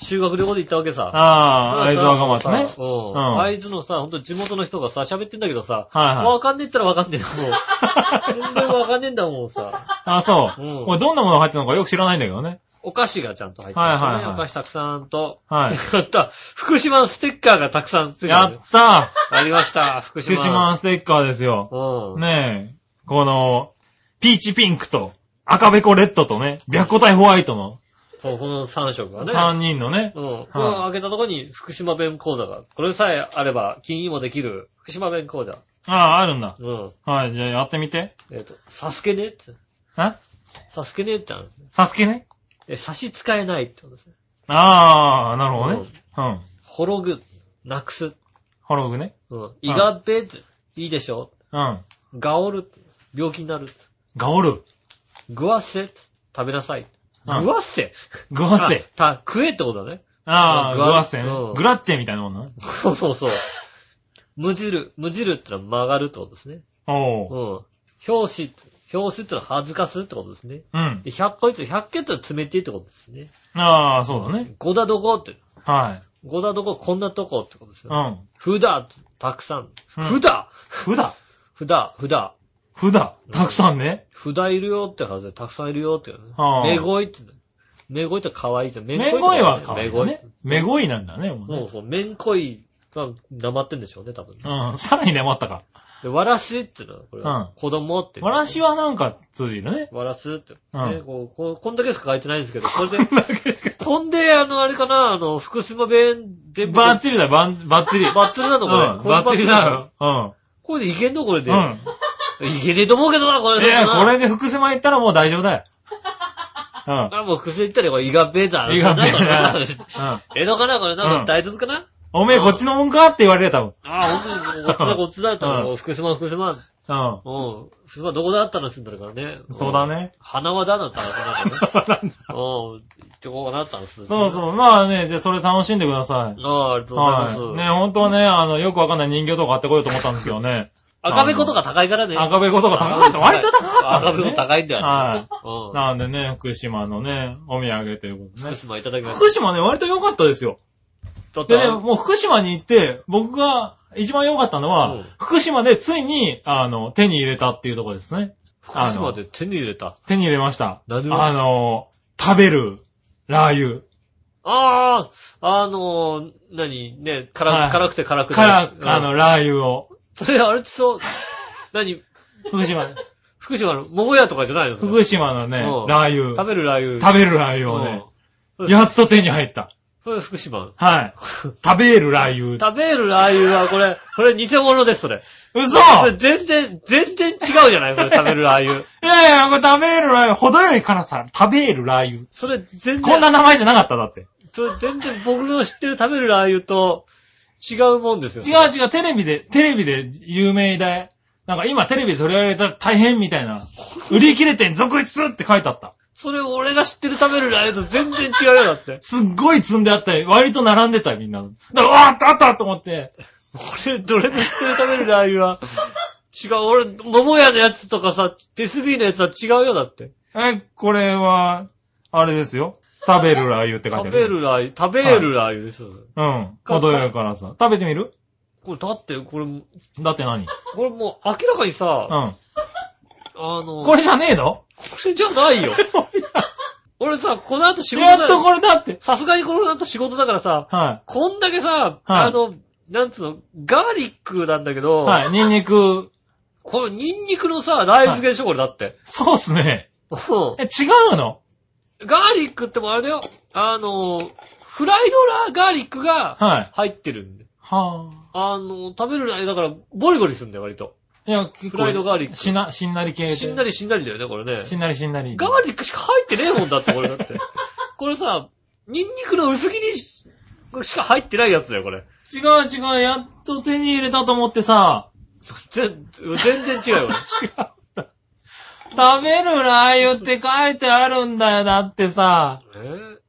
修学旅行で行ったわけさ。ああ、会津若松ね。うん。うん会津のさ、ほんと地元の人がさ、喋ってんだけどさ、はいはいわかんねえったらわかんねえんだもん。全然わかんねえんだもんさ。あ、そう。うん俺どんなものが入ってるのかよく知らないんだけどね。お菓子がちゃんと入ってますね。はいはいはいお菓子たくさんと。はい。やった。福島のステッカーがたくさんついてるやったありました。福島。福島ステッカーですよ。うん。ねえ。この、ピーチピンクと、赤べこレッドとね、白虎体ホワイトのそう、この3色がね。3人のね。うん。これを開けたとこに福島弁講座が。これさえあれば、金にもできる福島弁講座。ああ、あるんだ。うん。はい、じゃあやってみて。えっ、と、サスケねって。あサスケねってあるんですね。サスケね？え、差し支えないってことですね。ああ、なるほどね。うん。滅ぐ、なくす。ホログね。うん。いがべって、いいでしょ？うん。がおる。病気になる。ガオル。ぐわっせ。食べなさい。うんぐわっせ？グワッセ。あた、食えってことだね。ああ、グワグワッセねうん。グラッチェみたいなもんな。そうそうそう。無汁。無汁ってのは曲がるってことですね。おう。うん。表紙。表紙ってのは恥ずかすってことですね。うん。で、100個いつ、100件ってのは詰めてってことですね。ああ、そうだね。五だどこって。はい。五だどこ、こんなとこってことですよ。うん。ふだたくさん。うんふだふだ。ふだ、ふだ。ふだ。たくさんね。ふだいるよってはずで、たくさんいるよって、ね。ああめごいって。めごいって可愛いじゃん。めめごいは可愛めごい。めごいなんだね、もうね。そうそう、めんこいが黙ってんでしょうね、多分ね。うん。さらに粘ったか。で、わらしってのは、これ、うん子供って。わらしはなんか通じるね。わらすって。うんね、こう、こう、こんだけしか書いてないんですけど、これで、こんで、あの、あれかな、あの、福島弁全部。バッチリだよ、バンバッチリ。バッツリなのこれ。うん、バッチリだよ。うん。これでいけんのこれで。うん。いけねえと思うけどな、これいや、これ。れで福島行ったらもう大丈夫だよ。あ、もう薬言ったらこれイガベーター。イガベーだん。江戸かなこれなんうんか大豆かな？おめえこっちのもんかって言われる多分。ああ、ほんとに、こっちだこっちだったら、うん福島福島。うん。うん。福島どこだったのって言うんだからね。そうだね。花輪だなったらね。うん。行ってこうかなったんですそうそう。まあね、じゃあそれ楽しんでください。ああ、ありがとうございます。はい。ね、ほんとはね、あの、よくわかんない人形とか買ってこようと思ったんですけどね。赤べことが高いからね。赤べことか高かった。割と高かった、赤べこ高いんだよね。はうん。なんでね、福島のね、お土産ということで福ね。島いただきました。福島ね、割と良かったですよ。ちょっとでね、もう福島に行って、僕が一番良かったのは、うん福島でついに、あの、手に入れたっていうところですね。福島で手に入れた？手に入れました。何をあの、食べる、ラー油。ああ、あのー、何？ね、はい辛く、辛くて辛くて。から、うんあの、ラー油を。それあれってそう、何？福島、福島の桃屋とかじゃないの？福島のね、うんラー油。食べるラー油。食べるラー油をね、うんやっと手に入った。それ福島。はい。食べるラー油。食べるラー油はこれ、これ偽物です、それ。嘘それ全然、全然違うじゃないこれ食べるラー油。いやいや、これ食べるラー油、程よい辛さ、食べるラー油。それ全然、こんな名前じゃなかった、だって。それ全然僕の知ってる食べるラー油と違うもんですよ。違う違う、テレビで、テレビで有名で、なんか今テレビで取り上げたら大変みたいな、売り切れて続出って書いてあった。それ俺が知ってる食べるラー油と全然違うよ、だって。すっごい積んであったり、割と並んでたみんな。だから、うわーあったあったと思って、俺、どれの知ってる食べるラー油は、違う、俺、桃屋のやつとかさ、手すびのやつは違うよ、だって。え、これは、あれですよ。食べるラー油って書いてある。食べるラー油、食べるラー油ですよ。うん。程よい辛さ。食べてみる？これ、だって、これ、だって何？これもう明らかにさ、うん。あの、これじゃねえの？これ じゃないよ。俺さ、この後仕事だやっとこれだって。さすがにこの後仕事だからさ、はこんだけさ、あの、なんつうの、ガーリックなんだけい。ど、はい。ニンニク、このニンニクのさ、ラー油漬けでしょ、これだって。そうっすね。うんえ、違うの？ガーリックってもあれだよ。あの、フライドラーガーリックがはい。入ってるんで。はあの、食べるラー油だから、ボリボリするんだよ、割と。あ。いや、結フライドガーリックしな、しんなり系で。しんなりしんなりだよね、これね。しんなりしんなり。ガーリックしか入ってねえもんだって、これだって。これさ、ニンニクの薄切りししか入ってないやつだよ、これ。違う違う、やっと手に入れたと思ってさ。全全然違うよ。違った。食べるラー油って書いてあるんだよ、だってさ。え？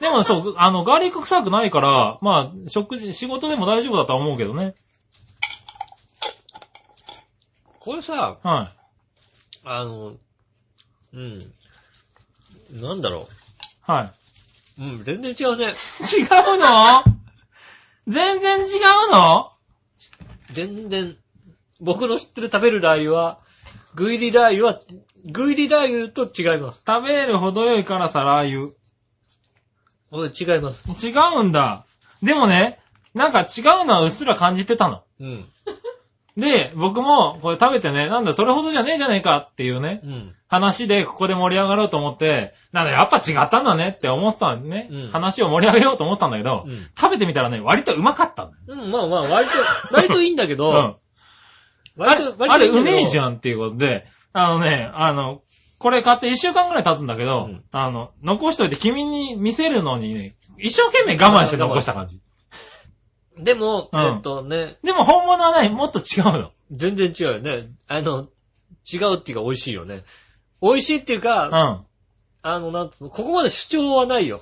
でもそう、あの、ガーリック臭くないから、まあ、食事、仕事でも大丈夫だとは思うけどね。これさ、はあの、うん。なんだろい。はう。うん、全然違うね。い。違うの？全然違うの？全然、僕の知ってる食べるラー油は、具入りラー油は、具入りラー油と違います。食べる程よい辛さラー油。うん、違います。違うんだ。でもね、なんか違うのはうっすら感じてたの。うん。で、僕もこれ食べてね、なんだそれほどじゃねえじゃねえかっていうね、うん。話でここで盛り上がろうと思って、なんだやっぱ違ったんだねって思ってたんでね、うん話を盛り上げようと思ったんだけど、うん食べてみたらね、割とうまかったんだよ。うん、まあまあ、割と、割といいんだけど、うん。あ割と、、れあれうめえじん。ゃんっていうことで、あのね、あの、これ買って一週間くらい経つんだけど、うんあの、残しといて君に見せるのにね、一生懸命我慢して残した感じ。でも、うんえっとね、でも本物はね、もっと違うの？全然違うよね。あの、違うっていうか美味しいよね。美味しいっていうか、うん。あの、なんつうの、ここまで主張はないよ。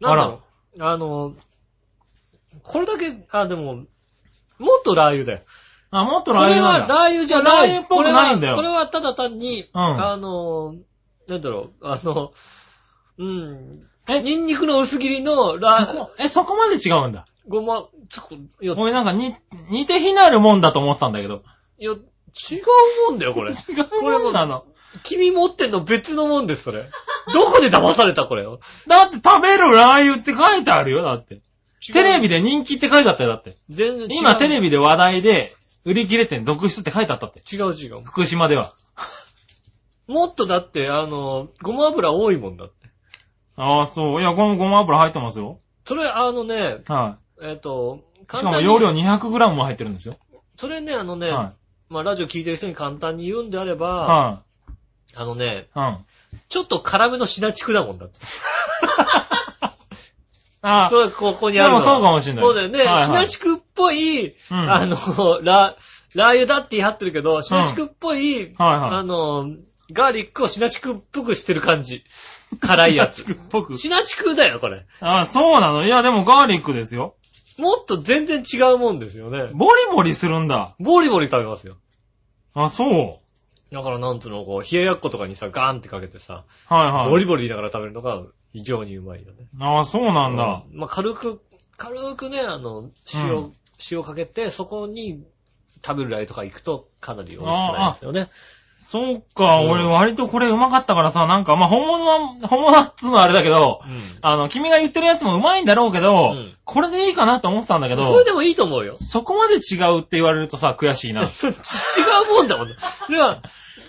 なんだろう？あの、これだけ、あ、でも、もっとラー油だよ。あ、もっとこラーれはラー油なんだ。油じゃない。ラー油っぽくないんだよこれはこれはただ単に、うんあの、なんだろう、あの、うん。え？ニンニクの薄切りのラーそこ、え、そこまで違うんだ。ごま、つこいや、俺なんかに、似て非なるもんだと思ってたんだけど。いや、違うもんだよ、これ。違うもんなの。君持ってんの別のもんです、それ。どこで騙された、これ。だって食べるラー油って書いてあるよ、だって。テレビでで人気って書いてあったよ、だって。全然違う。今テレビで話題で、売り切れ店続出って書いてあったって。違う違う。福島では。もっとだって、あの、ごま油多いもんだって。ああ、そう。いや、このごま油入ってますよ。それ、あのね、はえっ、と、い。しかも容量 200g も入ってるんですよ。それね、あのね、はまあ、ラジオ聞いてる人に簡単に言うんであれば、い。はあのね、い。うん。ちょっと辛めのシナチクだもんだって。あこれここにあるのもそうかもしんないそうだよね。はいはいシナチクっぽい、うんあの、ラ、ラー油だって言い張ってるけど、シナチクっぽい、はいはいあの、ガーリックをシナチクっぽくしてる感じ。辛いやつシナ。チクっぽく。シナチクだよ、これ。あ、そうなのいや、でもガーリックですよ。もっと全然違うもんですよね。ボリボリするんだ。ボリボリ食べますよ。あ、そう。だからなんつうの、こう、冷ややっことかにさ、ガーンってかけてさ、はいはい。ボリボリ言いながら食べるのが非常にうまいよね。あ、そうなんだ。うんまあ、軽く、軽くね、あの、塩、うん塩かけて、そこに食べるラー油とか行くとかなり美味しくなりますよね。そうか、うん俺割とこれうまかったからさ、なんか、まあ、本物は、本物はっつうのはあれだけど、うん。あの、君が言ってるやつもうまいんだろうけど、うんこれでいいかなと思ってたんだけど、それでもいいと思うよ。そこまで違うって言われるとさ、悔しいな。違うもんだもんね。それは、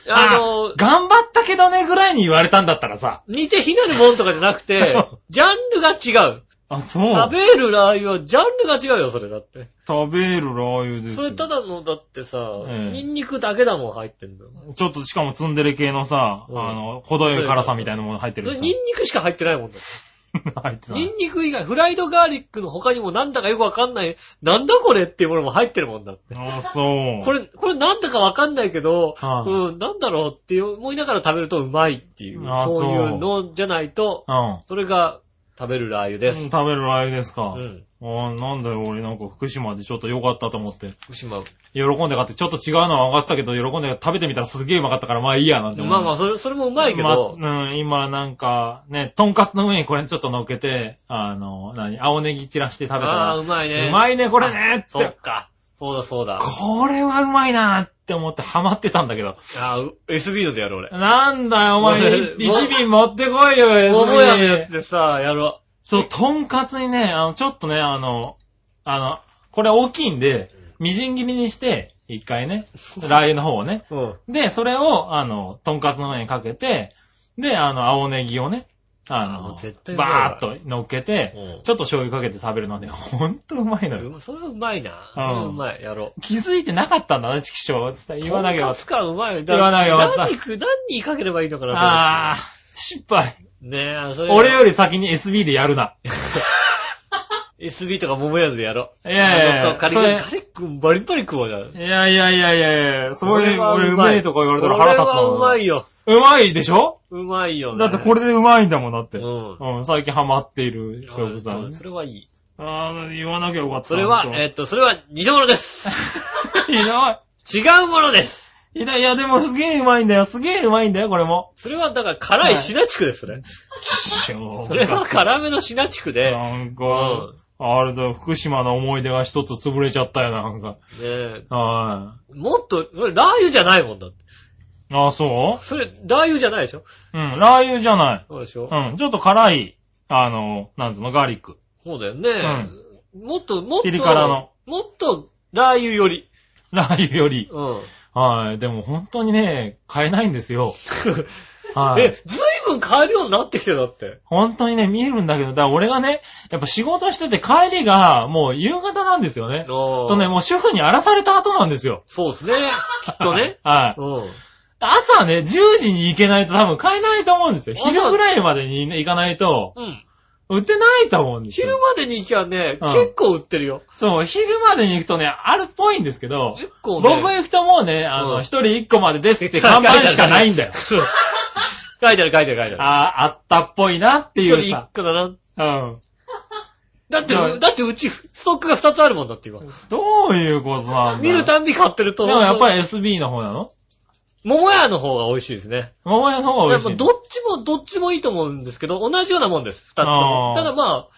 あの、頑張ったけどねぐらいに言われたんだったらさ、似て非なるもんとかじゃなくて、ジャンルが違う。あ、そう。食べるラー油はジャンルが違うよ、それだって。食べるラー油ですよ。それただの、だってさ、ええニンニクだけだもん入ってんだよ。ちょっとしかもツンデレ系のさ、うんあの、程よい辛さみたいなもの入ってる。ニンニクしか入ってないもんだって。入ってないニンニク以外、フライドガーリックの他にもなんだかよくわかんない、なんだこれっていうものも入ってるもんだって。あ、そう。これ、これなんだかわかんないけど、はいうん、なんだろうって思いながら食べるとうまいっていう、あそういうのじゃないと、うん。それが食べるラー油です。食べるラー油ですか。うん。あなんだよ、俺なんか福島でちょっと良かったと思って。福島。喜んで買って、ちょっと違うのは分かったけど、喜んで食べてみたらすげえうまかったから、まあいいや、なんて。まあまあ、それ、それもうまいけど、まうん、今なんか、ね、とんかつの上にこれちょっと乗っけて、あの、何、青ネギ散らして食べたああ、ら、うまいね。うまいね、これねっ。そってか。そうだそうだ。これはうまいなって思ってハマってたんだけど。ああ、う SB のでやろう、俺。なんだよ、お前、俺 一瓶持ってこいよ、桃屋のや SB つでさ、やろそう、とんかつにね、あの、ちょっとね、あの、あの、これ大きいんで、みじん切りにして、一回ね、ラー油の方をね。う。うん。で、それを、あの、とんかつの上にかけて、で、あの、青ネギをね、ああの、絶対うまいわバーっと乗っけて、うんちょっと醤油かけて食べるのね、ほんとうまいのよ。うまそれはうまいな。それはうまい。やろう。気づいてなかったんだね、チキショー。言わなきゃよかっつかうまいよ。言わなきゃよかった何く、何にかければいいのかた。な、あー、失敗。ねえ、それ。俺より先に SB でやるな。SB とか桃屋でやろう。いやいやいやカリそれカリ食う、バリバリ食おうじゃん。いやいやいやいやいや、それ、は俺うめえとか言われたら腹立つな。それはうまいよ。うまいでしょ？うまいよね。だってこれでうまいんだもん、だって。うん。うん、最近ハマっている食材。それはいい。ああ、言わなきゃよかった。それは、ええっと、それは偽物です。ひどい。違うものです。ひどい。いや、でもすげえうまいんだよ。すげえうまいんだよ、これも。それは、だから辛いシナチクです、それ。そそれは辛めのシナチクで、ねなんか、あれだ、福島の思い出が一つ潰れちゃったよ、なんか。え、はもっと、ラー油じゃないもんだって。い。あ、そそれ、ラー油じゃないでしょ？ううん、ラー油じゃない。そうでしょ？うん、ちょっと辛い、あの、なんつうの、ガーリック。そうだよね。もっと、もっと、ピリ辛のもっと、ラー油より。ラー油より。うん。はい。でも本当にね、買えないんですよ。はい。え、ずいぶん買えるようになってきてるだって。本当にね、見えるんだけど、だから俺がね、やっぱ仕事してて帰りがもう夕方なんですよね。ととね、もう主婦に荒らされた後なんですよ。そうですね。きっとね。はい。うん。朝ね、10時に行けないと多分買えないと思うんですよ。朝昼ぐらいまでにね行かないと、うん。売ってないと思うんですよ。昼までに行きゃね、うん結構売ってるよ。そう、昼までに行くとね、あるっぽいんですけど、結構ね。僕行くともうね、あの、うん一人一個までですって看板しかないんだよ。書いてある書いてある書いてある。ああ、あったっぽいなってい一人一。個だな。うん。だって、はいだってうち、ストックが2つあるもんだって今。どういうことなんだ見るたんび買ってると。でもやっぱり SB の方なの？桃屋の方が美味しいですね。桃屋の方が美味しいの。どっちも、どっちもいいと思うんですけど、同じようなもんです。二つともただまあ、好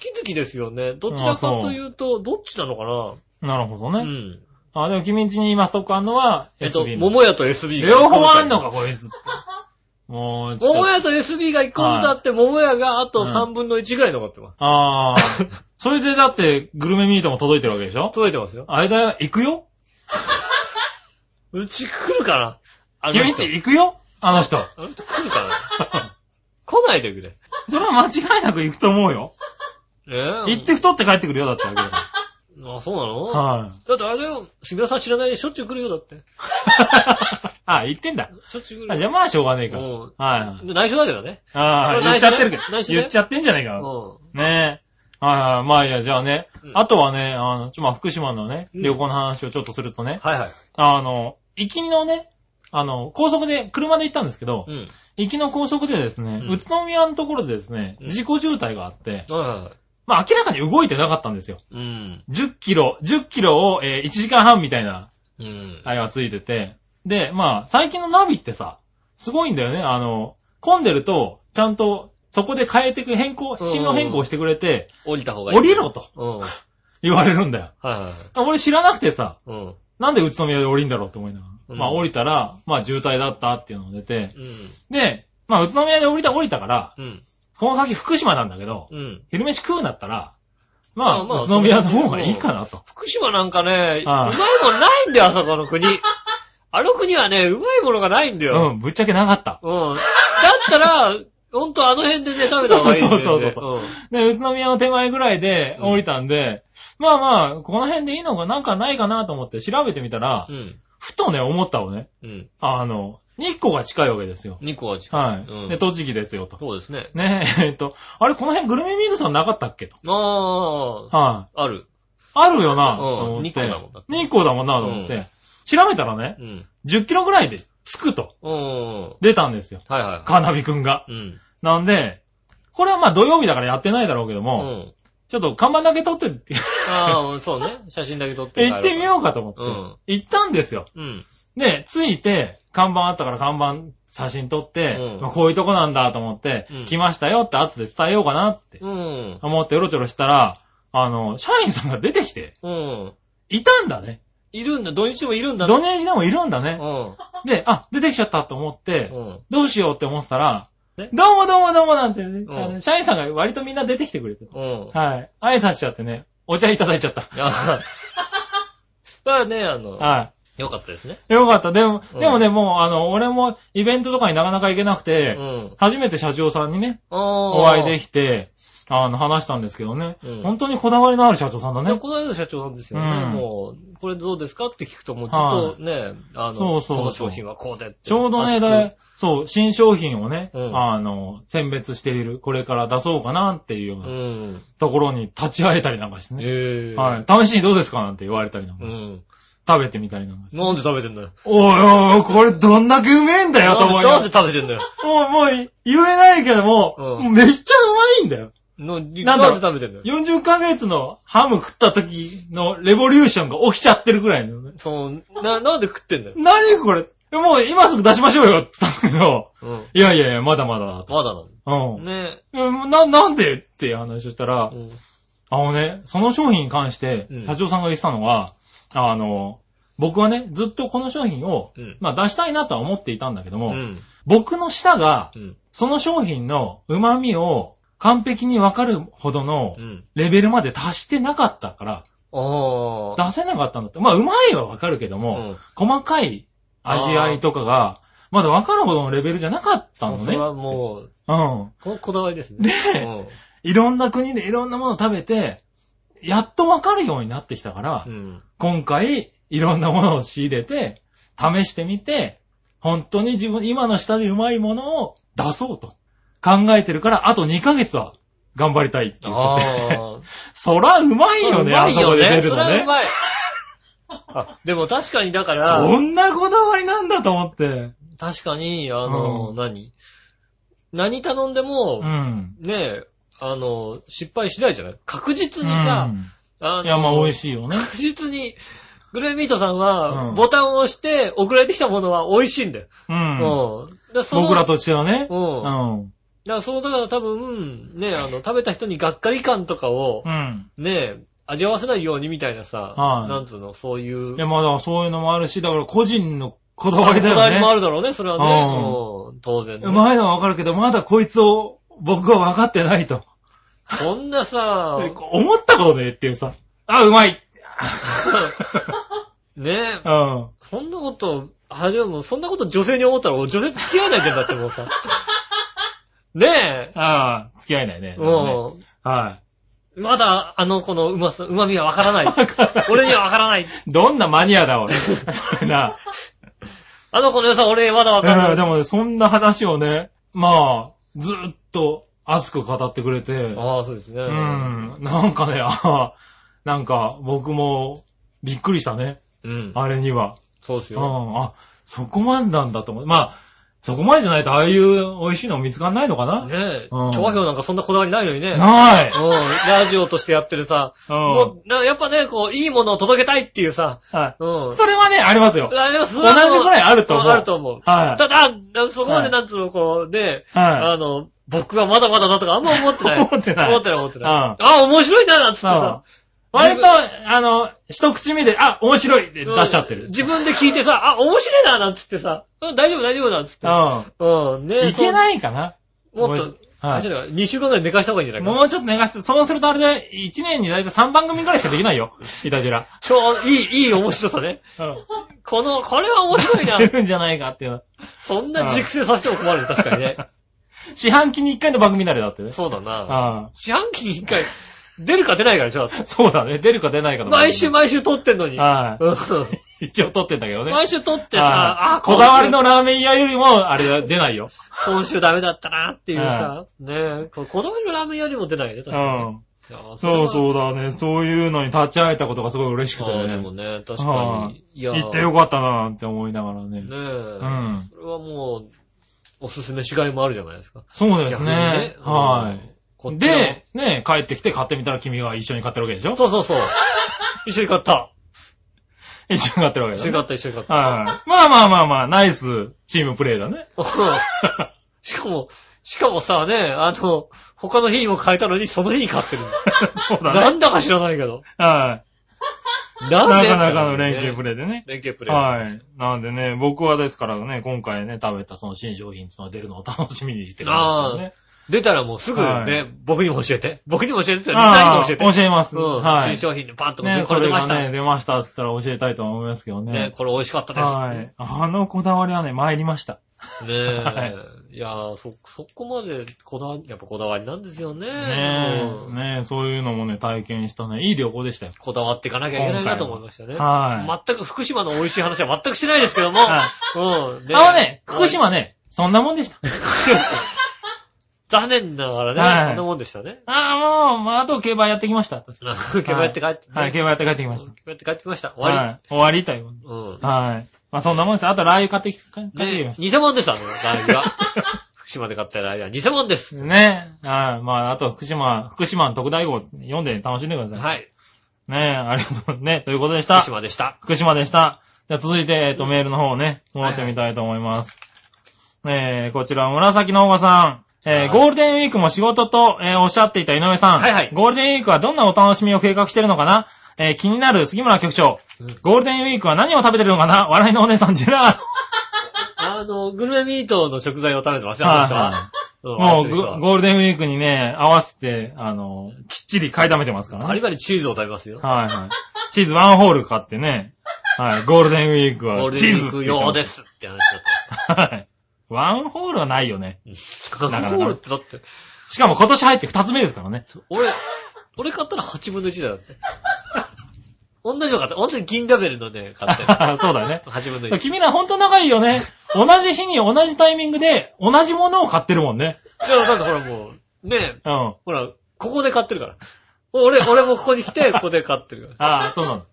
き好きですよね。どちらかというと、どっちなのかな？なるほどね。うん。あ、でも君んちに今ストックあんのはえっと。桃屋と SB が。両方あんのか、こいつ。もう、桃屋と SB が1個ずつあって、桃屋があとうん3分の1ぐらい残ってます。ああ。それでだって、グルメミートも届いてるわけでしょ？届いてますよ。あれだよ、行くよ？うち来るかな？あの人君んち。行くよあの人。あの人来るかな 来ないでくれ。それは間違いなく行くと思うよ。えー行って太って帰ってくるよ、だってあ。あ、そうなの？はい。だってあれだよ、杉村さん知らないでしょっちゅう来るよ、だって。あ、言ってんだ。しょっちゅう来る。あ、じゃあまあしょうがねえか。うはいはい。内緒だけどね。ああ、それ言っちゃってるけど内緒ね言っちゃってんじゃねえか。うねえ。はいはい。まあいいや、じゃあね。うんあとはね、あの、ちょ、まあ福島のね、うん旅行の話をちょっとするとねん。、はいはい。あの、行きのね、あの、高速で、車で行ったんですけど、うん。行きの高速でですね、うん宇都宮のところでですね、うん事故渋滞があって、はいはいはい。まあ明らかに動いてなかったんですよ。うん。10キロ、10キロを、えー1時間半みたいな、うん。あれがついてて、で、まあ、最近のナビってさ、すごいんだよね。あの、混んでると、ちゃんと、そこで変えてく、変更、うん進路変更してくれて、降りた方がいい。降りろとうん。は い言われるんだよ。はいはい。俺知らなくてさ、うん。なんで宇都宮で降りんだろうって思いながら。うんまあ降りたら、まあ渋滞だったっていうのが出て、うん。で、まあ宇都宮で降りた、降りたから、うん。この先福島なんだけど、うん。昼飯食うんだったら、まあ、まあまあ宇都宮の方がいいかなと。福島なんかね、うああまいもんないんだよ、あそこの国。あの国はね、うまいものがないんだよ。うん、ぶっちゃけなかった。うん。だったら、ほんとあの辺でね、食べた方がいいんだよ、ね。そうそうそうで、宇都宮の手前ぐらいで降りたんで、まあまあ、この辺でいいのがなんかないかなと思って調べてみたら、うん。うん。ふとね、思ったのね。うん。あの、日光が近いわけですよ。2個は近い。はい。うんで、栃木ですよと。そうですね。ねえ、えっと、あれ、この辺グルメ水さんなかったっけ？と。ああ、はい。ある。あるよな、うんと思って。日光だもんだって日光だもんな、と思って。うん調べたらね、うん。10キロぐらいで着くと。うん。出たんですよ。はいはい。カーナビくんが。うん。なんで、これはまあ土曜日だからやってないだろうけどうも、ん。ちょっと看板だけ撮ってってああ、そうね。写真だけ撮って 行ってみようかと思って。うん行ったんですよ。うん。で、着いて、看板あったから看板写真撮って、うんまあこういうとこなんだと思って、うん来ましたよって後で伝えようかなってうん。思ってうろちょろしたら、あの、社員さんが出てきて、うん。いたんだね。いるんだ。土日もいるんだね。土日でもいるんだね。うん。で、あ、出てきちゃったと思って、うん。どうしようって思ってたら、ねどうもどうもどうもなんてね、うんあの社員さんが割とみんな出てきてくれて。うん。はい。挨拶しちゃってね、お茶いただいちゃった。あまあね、あの、はよかったですね。い。よかった。でも、うんでもね、もう、あの、俺もイベントとかになかなか行けなくうて、ん。初めて社長さんにね、おお会いできて、あの、話したんですけどね、うん本当にこだわりのある社長さんだね。ね、この間の社長なんですよね。うんもう、これどうですかって聞くと、もうずっとね、あの、そうそうそうの商品はこうでって。ちょうどね、だそう、新商品をね、うんあの、選別している、これから出そうかなっていうようう。なんところに立ち会えたりなんかしてね。ええはい。試しにどうですかなんて言われたりなんかして、うん。食べてみたりなんかして。なんで食べてんだよ。おいおい、これどんだけうめえんだよ、と思いななんで。食べてんだよ。もう、もう言えないけども、うめっちゃうまいんだよ。のなんだなろ食べてんだよ。40ヶ月のハム食った時のレボリューションが起きちゃってるぐらいのね。そう、な、なんで食ってんだよ。何これ？もう今すぐ出しましょうよって言ったんだけど、うん。いやいやいや、まだまだだと。まだなんうんだ。。ねうんな、なんでっていう話をしたら、うん。あのね、その商品に関してうん、社長さんが言ってたのは、あの、僕はね、ずっとこの商品を、うん。まあ出したいなとは思っていたんだけども、うん。僕の舌がう、ん。その商品の旨味を完璧にわかるほどのうん。レベルまで達してなかったから、ああ。出せなかったんだって。まあ、うまいはわかるけども、うん。細かい味合いとかが、まだわかるほどのレベルじゃなかったのね。それはもう、うん。ここだわりですね。でいろんな国でいろんなものを食べて、やっとわかるようになってきたから、うん。うん。今回、いろんなものを仕入れて、試してみて、本当に自分、今の舌でうまいものを出そうと考えてるから、あと2ヶ月は頑張りたいって言あってて。あ。そらうまいよね、うまいあそこで出よね。るのね。そうまい。あ、でも確かにだから、そんなこだわりなんだと思って。確かに、あの、うん何？何頼んでもう、ん。ねえ、あの、失敗しないじゃない？確実にさ、あの、うんいや、まあ美味しいよね。確実に、グレーミートさんは、うんボタンを押して送られてきたものは美味しいんだよ。う。うんん。だからその僕らとしてはね。う。うんだん。からそう、だから多分、ね、あの、食べた人にがっかり感とかをう、ん。ね、味わわせないようにみたいなさ、はいなんつうの、そういう、いや、まあだからそういうのもあるし、だから個人のこだわりだこだわりもあよね。るだろうね、それはね。うん、当然ね。うまいのはわかるけど、まだこいつを僕は分かってないと。そんなさ、思ったことねっていうさ。あ、うまい。ねうん。そんなこと、あ、でも、そんなこと女性に思ったら、俺女性と付き合えないじゃんだってもうさ。ねえ。ああ、付き合えないね。うはん。まだ、あの子のうまさ、うまみはわからない。い。俺にはわからない。どんなマニアだ、俺。それな。あの子の良さ俺まだわかんない。えーでもね、そんな話をね、まあ、ずっと熱く語ってくれて、ああ、そうですね。うん、なんかね、あーなんか僕もびっくりしたね、うん。あれには。うそうですよ。ん、あ、そこまでなんだと思う。まあ、そこまでじゃないとああいう美味しいの見つかんないのかな、ねえ。うん調和表なんかそんなこだわりないのにね。ない、うん。ラジオとしてやってるさ。うんもう、なやっぱね、こう、いいものを届けたいっていうさ。はい。うん。それはね、ありますよ。あれはそ同じぐらいあると思うあると思う。はいただ、そこまはいでなんつうの、こう、ね、はあの、僕はまだまだだとかあんま思ってない。思ってない思ってない、思ってない。うんあ、面白いな、なんつってさ。割と、あの、一口目で、あ、面白いって出しちゃってる。自分で聞いてさ、あ、面白いな、なんつってさ、うん大丈夫、大丈夫、なんつって。うん。ねうん。いけいないかな？もっと、はいあれじゃない2週間ぐらい寝かした方がいいんじゃないかな。もうちょっと寝かして、そうするとあれで、1年にだいたい3番組ぐらいしかできないよ。いたじら。ちょう、いい、いい面白さね。うん。この、これは面白いな出。るんじゃないかっていうの。そんな熟成させても困るね、確かにね。四半期に1回の番組になれだってね。そうだな。あ四半期に一回、出るか出ないかでしょ。あ。そうだね。出るか出ないかの毎週毎週撮ってんのに。はうんい。一応撮ってんだけどね。毎週撮ってはいさ、あ、こだわりのラーメン屋よりも、あれだ出ないよ。今週ダメだったなっていうさ、ねえ、ここだわりのラーメンよりも出ないね、う確かに。ん。そうう。そうだね。そういうのに立ち会えたことがすごい嬉しくてああでもね。ね、確かはいに。いや行ってよかったななんて思いながらねね。え。んそれはもう、おすすめしがいもあるじゃないですか。そうです逆にね。うんはこっい。ちので、ね、帰ってきて買ってみたら君は一緒に買ってるわけでしょ？そうそうそう。一緒に買った。一緒に買ってるわけだね。一緒に買った、一緒に買った。はい。まあまあまあまあ、ナイスチームプレイだね。う んしかも、しかもさ、ね、あの、他の日にも買えたのに、その日に買ってる。そうだね。なんだか知らないけど。はい。なんで？なかなかの連携プレイでね。連携プレイ。はい。なんでね、僕はですからね、今回ね、食べたその新商品っていうのが出るのを楽しみにしてるんですけどね。出たらもうすぐね、はい僕にも教えて。僕にも教えてって、みんああなにも教えて。教えます。うん。はい。新商品でパッと、ね、これ出ました。ね、ね、出ましたって言ったら教えたいと思いますけどね。これ美味しかったです。はい。あのこだわりはね、参りました。ねえ。はいい、やーそ、そこまでこだわり、やっぱこだわりなんですよね。ねうんえ、ねえ、そういうのもね、体験したね、いい旅行でしたよ。こだわっていかなきゃいけないなと思いましたね。はい。全く福島の美味しい話は全くしてないですけども。はいうん。あのね、福島ね、そんなもんでした。残念ながらね、はいそんなもんでしたね。ああ、もう、まあ、あと競馬やってきました。競馬やって帰って、はい、競馬やって帰ってきまし競馬やって帰ってきました。た。終わはい。終わりという。り。うん。はい。まあ、そんなもんです。あと、ラー油買ってき、買ってきま、しね偽物です、あの、ラー油は。福島で買ったラー油は偽物です。た。ねはい。まあ、あと、福島、福島の特大号読んで楽しんでください。はい。ねありがとう。ね、ということでした福。島でした。福島でした。じゃあ続いて、えっと、メールの方をね、戻ってみたいと思います。えー、こちら、紫のおばさん。えー、はいゴールデンウィークも仕事と、えーおっしゃっていた井上さん。はいはいゴールデンウィークはどんなお楽しみを計画してるのかな？えー、気になる杉村局長。うんゴールデンウィークは何を食べてるのかな？笑いのお姉さん、ジェラー あの、グルメミートの食材を食べてますよ、はいあの人は。ド。うんもうゴ、ゴールデンウィークにね、合わせて、あの、きっちり買いだめてますからね。バリバリチーズを食べますよ。はいはい。チーズワンホール買ってね。はい。ゴールデンウィークはゴールチデンウィーク言ってます。用ですって話だ はい。ワンホールはないよね。った。なかなかゴールってだって、しかも今年入って二つ目ですからね。俺、俺買ったら8分の1だよって。同じの買った。同じ銀ラベルのね、買って。そうだよね。8分の1。君らほんと仲いいよね。同じ日に同じタイミングで同じものを買ってるもんね。でもだってほらもう、ねえ、うん。ほら、ここで買ってるから。俺、俺もここに来て、ここで買ってるかああ、そうなの。ら。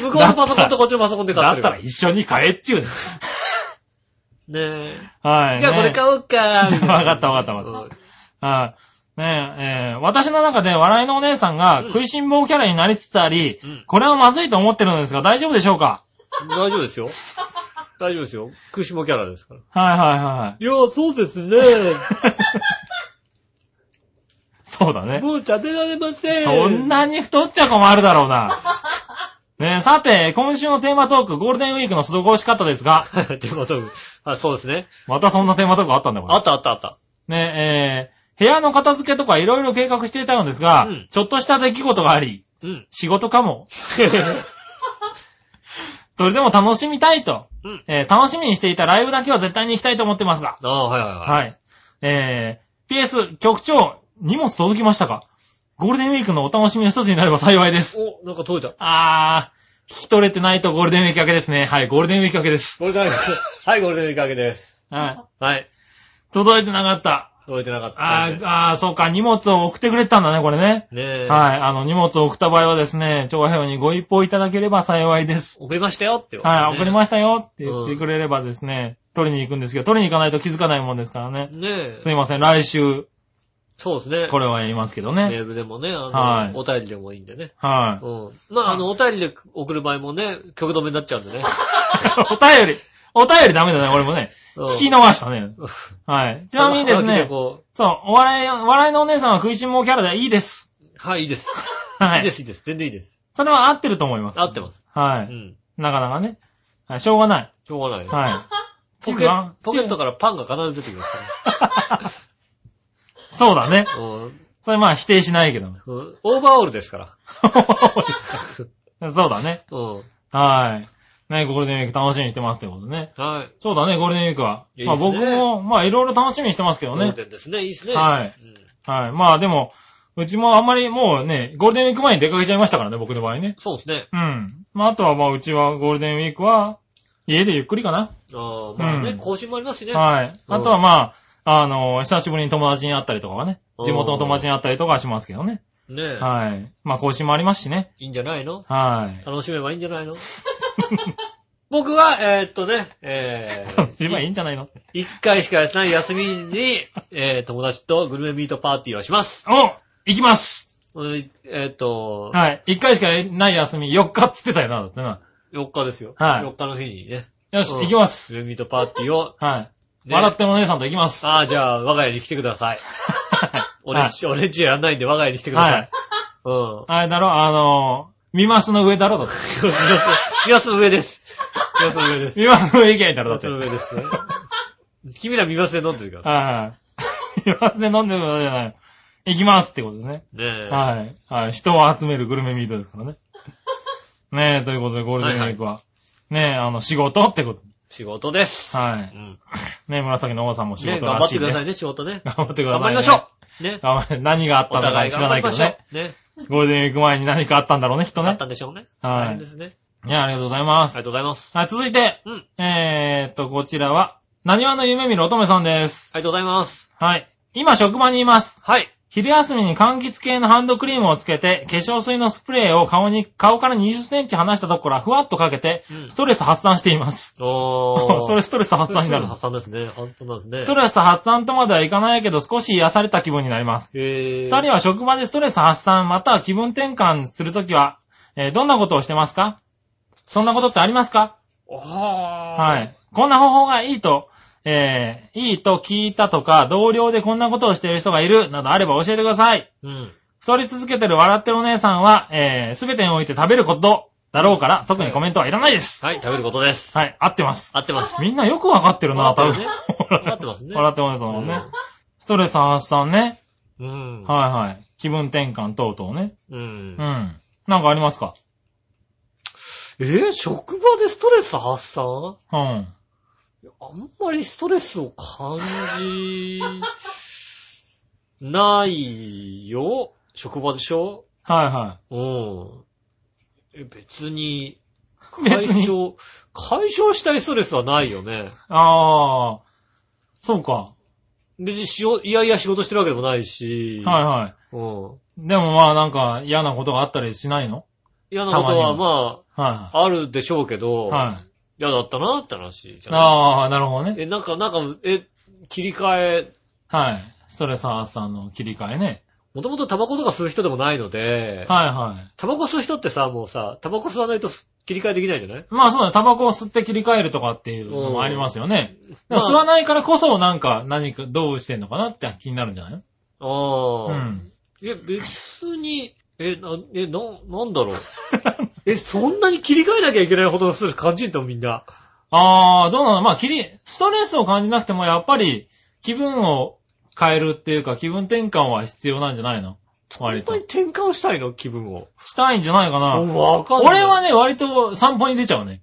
向こうのパソコンとこっちのパソコンで買だっるから。ってたら一緒に買えっちゅうね。ねえ。はい。じゃあこれ買おうか。わかったわかったわかうんはい。ねえ、えー私の中で笑いのお姉さんがうん食いしん坊キャラになりつつあり、うんこれはまずいと思ってるのですが大丈夫でしょうか？大丈夫ですよ。大丈夫ですよ。クシモキャラですから。はいはいはい。いや、そうですね。そうだね。もう食べられません。そんなに太っちゃ困るだろうな。ねえ、さて、今週のテーマトーク、ゴールデンウィークの過ごし方ですが、ってことあ、そうですね。またそんなテーマトークあったんだこれあったあったあった。ねえ、えー、部屋の片付けとかいろいろ計画していたのですが、うんちょっとした出来事があり、うん。仕事かも。それでも楽しみたいと、うん。えー楽しみにしていたライブだけは絶対に行きたいと思ってますが。ああ、はいはいはい。はい。えー、PS、局長、荷物届きましたか？ゴールデンウィークのお楽しみの一つになれば幸いです。お、なんか届いた。あ聞き取れてないとゴールデンウィーク明けですね。はい、ゴールデンウィーク明けです。ゴールデンウィーク。はい、ゴールデンウィーク明けです。はい。はい。届いてなかった。届いてなかったあ。ーあー、そうか、荷物を送ってくれてたんだね、これね。ねえ。はい、あの、荷物を送った場合はですね、長平にご一報いただければ幸いです。送りましたよって、はい、送りまししたよって言ってくれればですね、取りに行くんですけど、取りに行かないと気づかないもんですからね。た。ねえ。すいません、来週、そうですね。これは言いますけどね。メールでもね、あの、はいお便りでもいいんでね。はうん。まあ、あの、お便りで送る場合もね、曲止めになっちゃうんでね。い。お便り、お便りダメだね、これもね。うん聞き逃したね。はい。ちなみにですはがきね、こそう、お笑い、笑いのお姉さんは食いしん坊キャラでいいです。うはい、いいです。はいいいです、いいです。全然いいです。それは合ってると思います。合ってます。はい。うん。なかなかね。はい、しょうがない。しょうがない。はい。ポケットからパンが必ず出てきますかそうだね。ら。うんそれまあ否定しないけど。うん。オーバーオールですから。そうだね。うん。はい。ね、ゴールデンウィーク楽しみにしてますってことね。はい。そうだね、ゴールデンウィークは。まあいいですね僕も、まあいろいろ楽しみにしてますけどゴールね。デンですね。いいですね。はいうんはい。まあでも、うちもあんまりもうね、ゴールデンウィーク前に出かけちゃいましたからね、僕の場合ね。そうですね。うん。まああとはまあうちはゴールデンウィークは、家でゆっくりかな。ああ、まあね、うん更新もありますしね。はい。あとはまあ、あの、久しぶりに友達に会ったりとかはね、地元の友達に会ったりとかはしますけどね。ねえ。はい。まあ更新もありますしね。いいんじゃないの？はい。楽しめばいいんじゃないの？僕は、えーっとね、え 今いいー、んじゃないの？一回しかやってない休みに、えー、友達とグルメミートパーティーをします。お行きますうんえーっと、はい。一回しかない休み、4日っつってたよな、だってな。4日ですよ。はい4日の日にね、よし、うん行きます。グルメミートパーティーを、はい。ね笑ってお姉さんと行きます。ああ、じゃあ、我が家に来てください。俺んち、俺んちやんないんで我が家に来てください。はいうん。あれだろ、あのー、ミマスの上だろ、だって。ミマスの上です。ミマスの上です。ミマスの上行けないだろ、だって。ミマスの上ですね。君らミマスで飲んでるから。はいはい。ミマスで飲んでるのじゃない。行きますってことでね。ねえ。はい。はい。人を集めるグルメミートですからね。ねえ、ということで、ゴールデンウィークは。ねえ、あの、仕事ってこと。仕事です。はい。うん。ねえ、紫の王さんも仕ね事頑張っくだらしていです。さいね、仕事ね。頑張ってください、ね。頑張りましょう。ね。頑張れ何があったおんだか知らないけどね。。ね。ゴールデンウィーク前に何かあったんだろうね、きっとあっね。たんでしょうね。はいですね。いや、ありがとうございます。ありがとうございます。はい、続いて、うん。えーっと、こちらは、何話の夢見る乙女さんです。ありがとうございます。はい。今、職場にいます。はい。昼休みに柑橘系のハンドクリームをつけて、化粧水のスプレーを顔に、顔から20センチ離したところからふわっとかけて、うんストレス発散しています。おー。それストレス発散になる。発散ですね。本当なんですね。ストレス発散とまではいかないけど、少し癒された気分になります。えー。二人は職場でストレス発散、または気分転換するときは、えーどんなことをしてますか？そんなことってありますか？ははい。こんな方法がいいと、えー、いいと聞いたとか、同僚でこんなことをしている人がいる、などあれば教えてください。うん。太り続けてる笑ってるお姉さんは、えー、すべてにおいて食べることだろうから、特にコメントはいらないです。はい、食べることです。はい、合ってます。合ってます。みんなよくわかってるな、多分。るってますね笑ってるお姉さんもね。ストレス発散ね。うん。はいはい。気分転換等々ね。う。うんん。なんかありますか？えー職場でストレス発散？うん。あんまりストレスを感じないよ。職場でしょ？はいはうん。え、別に、解消、解消したいストレスはないよね。い。あー、そうか。別にしよ、いやいや仕事してるわけでもないし。はいはうん。い。でもまあなんか嫌なことがあったりしないの？嫌なことはたまにまはあ、あるでしょうけど、い。はい。嫌だったなって話じゃないあー、なるほどね。え、なんか、なんか、え、切り替え、はい。ストレス発散の切り替えね。もともとタバコとか吸う人でもないので、はいはい。タバコ吸う人ってさ、もうさ、タバコ吸わないと切り替えできないじゃない？まあそうだね、タバコを吸って切り替えるとかっていうのもありますよね。でまあも吸わないからこそなんか何かどうしてんのかなって気になるんじゃない？のああ。うん。え、別に、え、な、え、な、なんだろう？え、そんなに切り替えなきゃいけないほどのストレス感じんとみんな？あー、どうなの？まあ切り、ストレスを感じなくてもやっぱり気分を変えるっていうか気分転換は必要なんじゃないの？割と本当に。転換したいの？気分を。したいんじゃないかな。わかんない。俺はね、割と散歩に出ちゃうね。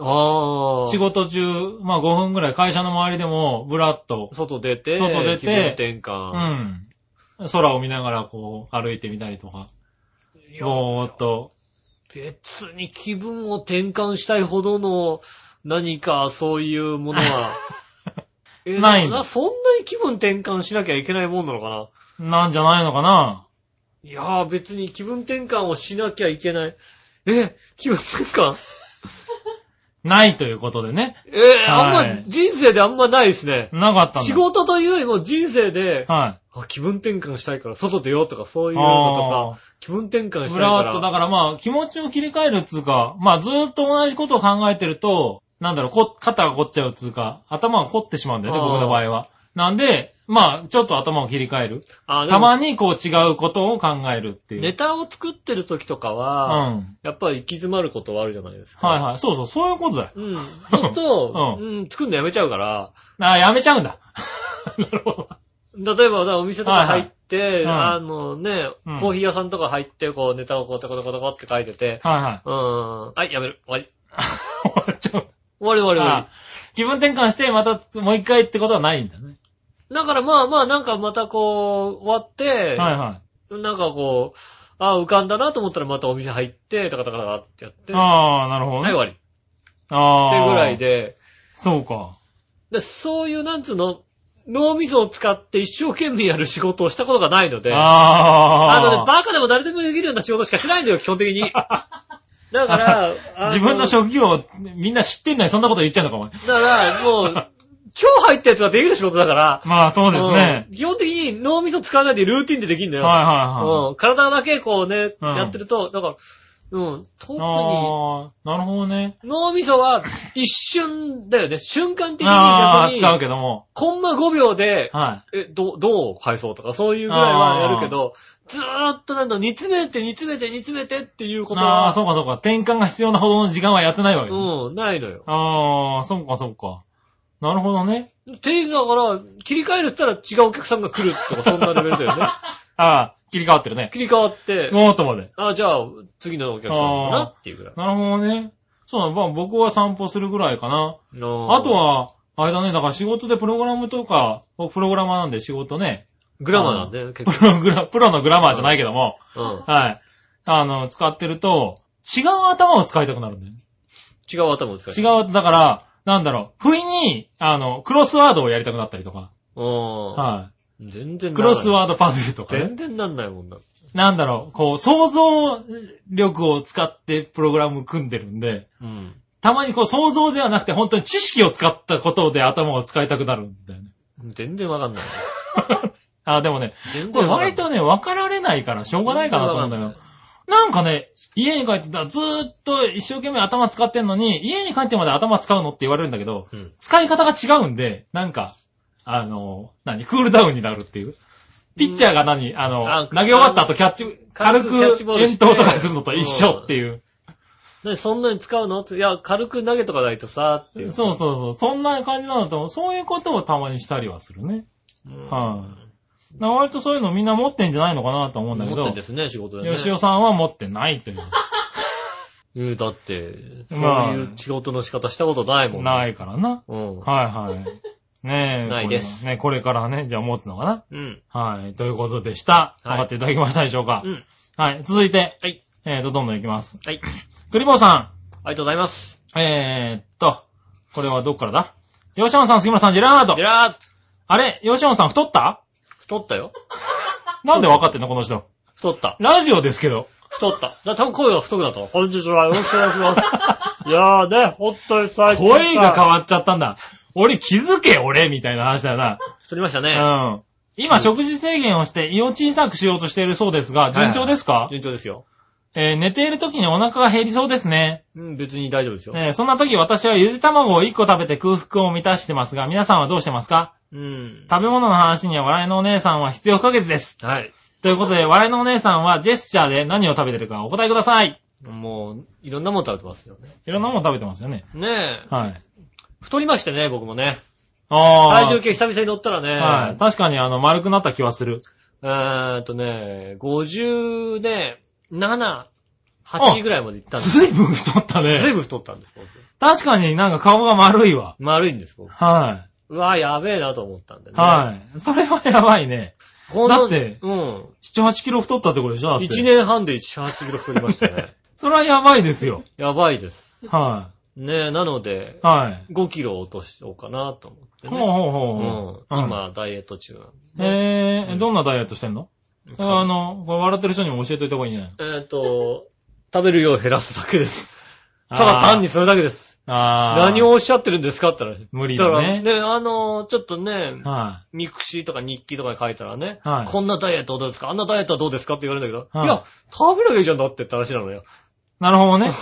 ああ。仕事中、まあ5分ぐらい会社の周りでもブラッと、外出て、外出て気分転う換。ん。空を見ながらこう歩いてみたりとか、ぼーっと別に気分を転換したいほどの何かそういうものは、えないんだ。なそんなに気分転換しなきゃいけないもんなのかな？なんじゃないのかな？いやー別に気分転換をしなきゃいけない。え、気分転換？ないということでね。えーあんまはい人生であんまないですね。なかったんだ。仕事というよりも人生で、はい。あ気分転換したいから外出ようとかそういうのとあか、気分転換したいふから。らっと、だからまあ、気持ちを切り替えるっつうか、まあずーっと同じことを考えてると、なんだろう、こ肩が凝っちゃうっつうか、頭が凝ってしまうんだよね、あー僕の場合は。なんで、まあ、ちょっと頭を切り替える。たまにこう違うことを考えるっていう。ネタを作ってる時とかうは、ん。やっぱり行き詰まることはあるじゃないですか。はいはい。そうそう、そういうことだよ。うん。そうすると、ううん、作るのやめちゃうから、あやめちゃうんだ。なるほど。例えば、お店とか入って、はいはいうんあのね、うんコーヒー屋さんとか入って、こう、ネタをこう、トコトコトコって書いてて、はいはい。うん、はい、やめる。終わり。終わっちゃう。終わり終わり終わあ気分転換して、またもう一回ってことはないんだね。り。だからまあまあ、なんかまたこう、終わって、はいはい。なんかこう、あ浮かんだなと思ったらまたお店入って、タカタカタカってやって、はああ、なるほどい、ね。終わり。っああ。てぐらい。で、そうか。でそういう、なんつうの、脳みそを使って一生懸命やる仕事をしたことがないので、ああ。あのね、バカでも誰でもできるような仕事しかしてないんだよ、基本的に。だから、あ自分の職業をみんな知ってんのにそんなこと言っちゃうのか、お前。だから、もう、今日入ったやつができる仕事だから、まあ、そうですね。うん基本的に脳みそ使わないでルーティンでできるんだよ。はいはいはい。うん、体だけこうね、うんやってると、だから、うん、特に、ああ、なるほどね。脳みそは一瞬だよね。瞬間的にああ、逆に、使うけども。コンマ5秒で、はえ、どう、どう返そうとか、そういうぐらいはやるけど、ずーっとなんだ、煮詰めて煮詰めて煮詰めてっていうい。ことああ、は、そうかそうか。転換が必要なほどの時間はやってないわけだ。うん、ないのよ。ああ、そうかそうか。なるほどね。ていうだから、切り替えるったら違うお客さんが来るとか、そんなレベルだよね。ああ、切り替わってるね。切り替わって、ごーっとまで。あ、じゃあ、次のお客さんかなっていうぐらい。なるほどね。そうだ、まあ僕は散歩するぐらいかな。ああと、は、あれだね、だから仕事でプログラムとか、僕プログラマーなんで仕事ね、グラマーなんで、結プロ グラ、プロのグラマーじゃないけども、構。うん。はい。あの、使ってると、違う頭を使いたくなるんだよね。違う頭を使う。違う、だから、なんだろう、不意に、あの、クロスワードをやりたくなったりとか、うん。は全然い。クロスーワードパズルとかね全。然なんないもんな。なんだろう、こう、想像力を使ってプログラム組んでるんで、うん。たまにこう想像ではなくて本当に知識を使ったことで頭を使いたくなるんだよね。全然わかんない。あ、でもね、これ。割とね、分かられないからしょうがないかなと思うんだよ。なんかね、家に帰ってたらずーっと一生懸命頭使ってんのに、家に帰ってまで頭使うのって言われるんだけど、うん使い方が違うんで、なんか、あの、何、クールダウンになるっていう。ピッチャーが何、あの、あ投げ終わった後キャッチ、軽く軽くキャッチボールして遠投とかするのと一緒っていう。何そんなに使うの？っていや、軽く投げとかないとさ、っていう。そうそうそう。そんな感じなんだと思う。そういうことをたまにしたりはするね。うんはいだから割とそういうのみんな持ってんじゃないのかなと思うんだけど持ってん、ですね、仕事でね。吉尾さんは持ってないという。うんだって、そうまあいう仕事の仕方したことないもん。。ないいからな。うん。はいはい。ねえ。ないですこれはね、これからね、じゃあ持つのかな。うん。はい。ということでした。はい分かっていただきましたでしょうか。うん。はい。続いて、はい。えーと、どんどんいきます。はい。クリボーさありがとうございます。ん。えーっと、これはどっからだ？吉野さん、杉村さん、ジェラードジェ。ラードあれ吉野さん太った？太ったよ。なんで分かってんのこの人？太った。ラジオですけど。太った。だ多分声が太くなったの。こんにちは。よろしくお願いします。いやーね、ほんとに最近さ。声が変わっちゃったんだ。俺気づけ、俺みたいな話だよな。太りましたね。うん。今、食事制限をして胃を小さくしようとしているそうですが、順調ですか、順調ですよ。えー寝ている時にお腹が減りそうですね。うん、別に大丈夫ですよ。えーそんな時私はゆで卵を1個食べて空腹を満たしてますが、皆さんはどうしてますか？うん。食べ物の話には笑いのお姉さんは必要不可欠です。はい。ということで、笑いのお姉さんはジェスチャーで何を食べてるかお答えください。もう、いろんなもの食べてますよね。いろんなもの食べてますよね。ねえ。はい。太りましてね、僕もね。ああ。体重計久々に乗ったらね。はい。確かにあの、丸くなった気はする。えーっとね、50ね、7、8ぐらいまで行ったんです。ずいぶん太ったね。ずいぶん太ったんです、僕。確かになんか顔が丸いわ。丸いんです、僕。はうわやべえなと思ったんでい。ね。はい。それはやばいね。このだってうん。7、8キロ太ったってことでしょだって1年半で1、8キロ太りましたね。それはやばいですよ。やばいです。はねえ、なのでい。、はい。5キロ落としようかなと思ってね。ほうほうほううほう。ん。今、ダイエット中なんで。えー、うんどんなダイエットしてんの？あの、これ笑ってる人にも教えといた方がいいんじゃない？えっと、食べる量を減らすだけです。ただ単にそれだけです。あー何をおっしゃってるんですかって言ったら。無理だねだからね、あの、ちょっとね、はミクシーとか日記とかに書いたらね、はいこんなダイエットどうですか？あんなダイエットはどうですかって言われるんだけど、はいい、や、食べなきゃいいじゃんだってって話なのよ。い。なるほどね。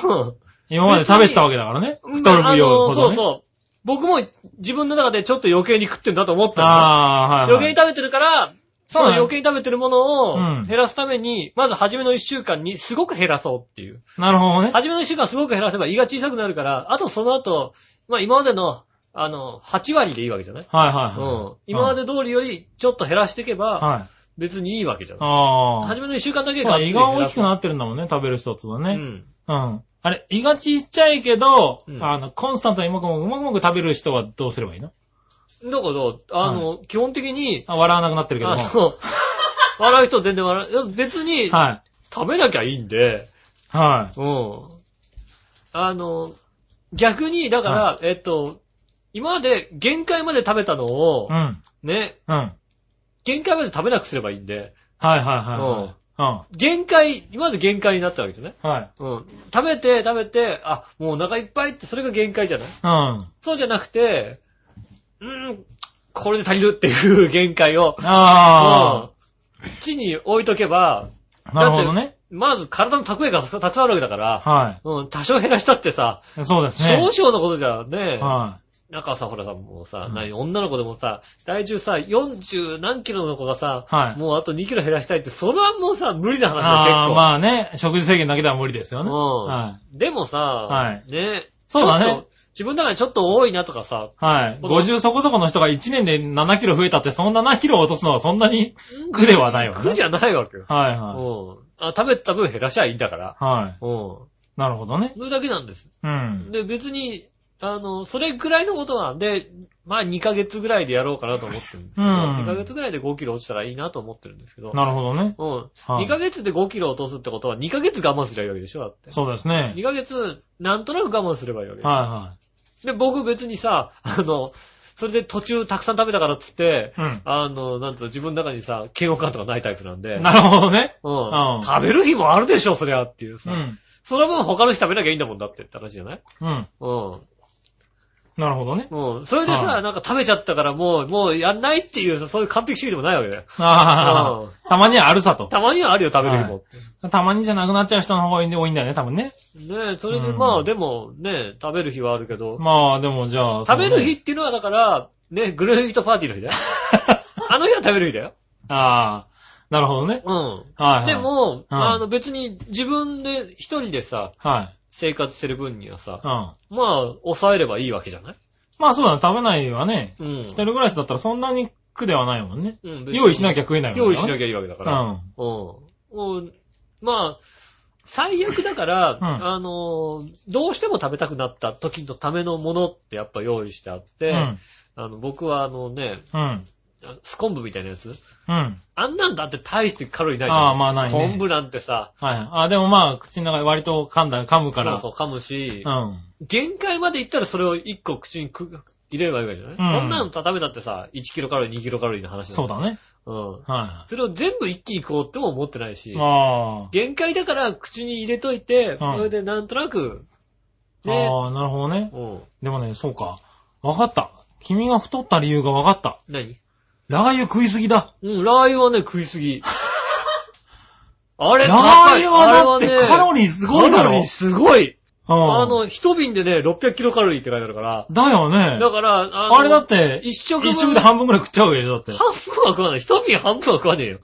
今まで食べてたわけだからね。うん太る分量ほあのどね。そうそう。僕も自分の中でちょっと余計に食ってんだと思ったのよああ、はい、はい。余計に食べてるから、その余計に食べてるものを減らすために、まず初めの一週間にすごく減らそうっていう。なるほどね。初めの一週間すごく減らせば胃が小さくなるから、あとその後、まあ今までの、あの、8割でいいわけじゃないはいはいはい。うん。今まで通りよりちょっと減らしていけば、はい。別にいいわけじゃないああ。初めの一週間だけそうだ胃が大きくなってるんだもんね、食べる一つはね。うん。うん。あれ、胃がちっちゃいけど、うんあの、コンスタントにもくもくもくもく食べる人はどうすればいいのだから、あの、基本的に、あ、笑わなくなってるけどあも。の、笑う人全然笑う。別に、は食べなきゃいいんで、い。はうん。あの、逆に、だから、えっと、今まで限界まで食べたのをい。う、ん。ね、うん。はい限界まで食べなくすればいいんで、はいはいはい。限界、今まで限界になったわけですね。うん。はい。うん。食べて、食べて、あ、もうお腹いっぱいって、それが限界じゃない？うん。そうじゃなくて、うーん、これで足りるっていう限界を、あうん地に置いとけば、あ。なるほどね。まず体の蓄えがたくさんあるわけだから、はうん、多少減らしたってさ、い。そうですね。少々のことじゃね、は中さんほらさ、もうさ、うん何女の子でもさ、体重さ、40何キロの子がさ、はいもうあと2キロ減らしたいって、それはもうさ、無理な話い。だよ、結ああ、構。まあね、食事制限だけでは無理ですよね。うんはでもさ、はいね、そうだね自分の中でちょっと多いなとかさ、い。はい。僕50そこそこの人が1年で7キロ増えたって、そんな7キロ落とすのはそんなに 苦ではないよね。苦じゃないわけよ。はいはい。うん。あ食べた分減らしゃいいんだから。はい。うん。なるほどね。それだけなんです。うん。で、別に、あの、それぐらいのことなんで、まあ2ヶ月ぐらいでやろうかなと思ってるんですけど、うん2ヶ月ぐらいで5キロ落ちたらいいなと思ってるんですけど、なるほどね。うん。はい2ヶ月で5キロ落とすってことは2ヶ月我慢すればいいわけでしょだって。そうですね。2ヶ月、なんとなく我慢すればいいわけでしょはで、僕別にさ、あの、それで途中たくさん食べたからっつって、いはい。あの、なんと自分の中にさ、嫌悪感とかないタイプなんでうん。、なるほどね。うんうん食べる日もあるでしょ、そりゃっていうさ。うん。その分他の日食べなきゃいいんだもんだってって話じゃない？うん。うん。なるほどね。うん。それでさ、はいなんか食べちゃったからもう、もうやんないっていうさ、そういう完璧主義でもないわけだよ。あうんあ、たまにはあるさと。たまにはあるよ、食べる日も。たまにじゃなくなっちゃう人の方が多いんだよね、多分ね。ねえ、それでうんまあ、でもね、食べる日はあるけど、まあ、でもじゃあ。食べる日っていうのはだから、ね、グルービートパーティーの日だよ。あの日は食べる日だよ。ああ、なるほどね。うん。はい、はい。で、も、うんあの別に自分で一人でさ、はい。生活してる分にはさ、うん。まあ、抑えればいいわけじゃない？まあそうだね、食べないわね。うん。一人暮らしだったらそんなに苦ではないもんね。うん別に用意しなきゃ食えないもん用意しなききゃいいわけだかうら。ん。うん。うんまあ、最悪だから、んあの、どうしても食べたくなった時のためのものってやっぱ用意してあって、うん。あの、僕はあのね、うん。スコンブみたいなやつ？うん。あんなんだって大してカロリーないじゃん。ああまあないね昆布なんてさ、はい。あ、でもまあ、口の中で割と噛んだ、噛むから。そうそう噛むし、うん。限界までいったらそれを1個口にく入れればいいわけじゃない、うんこんなの食べたってさ、1キロカロリー、2キロカロリーの話そうだ。ね。うん。はそれを全部一気に食おうっても思ってないしい。、あ限界だから口に入れといて、うんそれでなんとなく、あ。ね、ああ、なるほどね。うん。でもね、そうか。わかった。君が太った理由がわかった。何？ラー油食いすぎだ。うん、ラー油はね、食いすぎ。あれ、ラー。油はだってカロリーすごいだろカロリーすごい。うんあの、一瓶でね、600キロカロリーって書いてあるから。だよね。だから、あのあれだって、一食分一食で半分くらい食っちゃうわけだって。半分は食わない。一瓶半分は食わねえよ。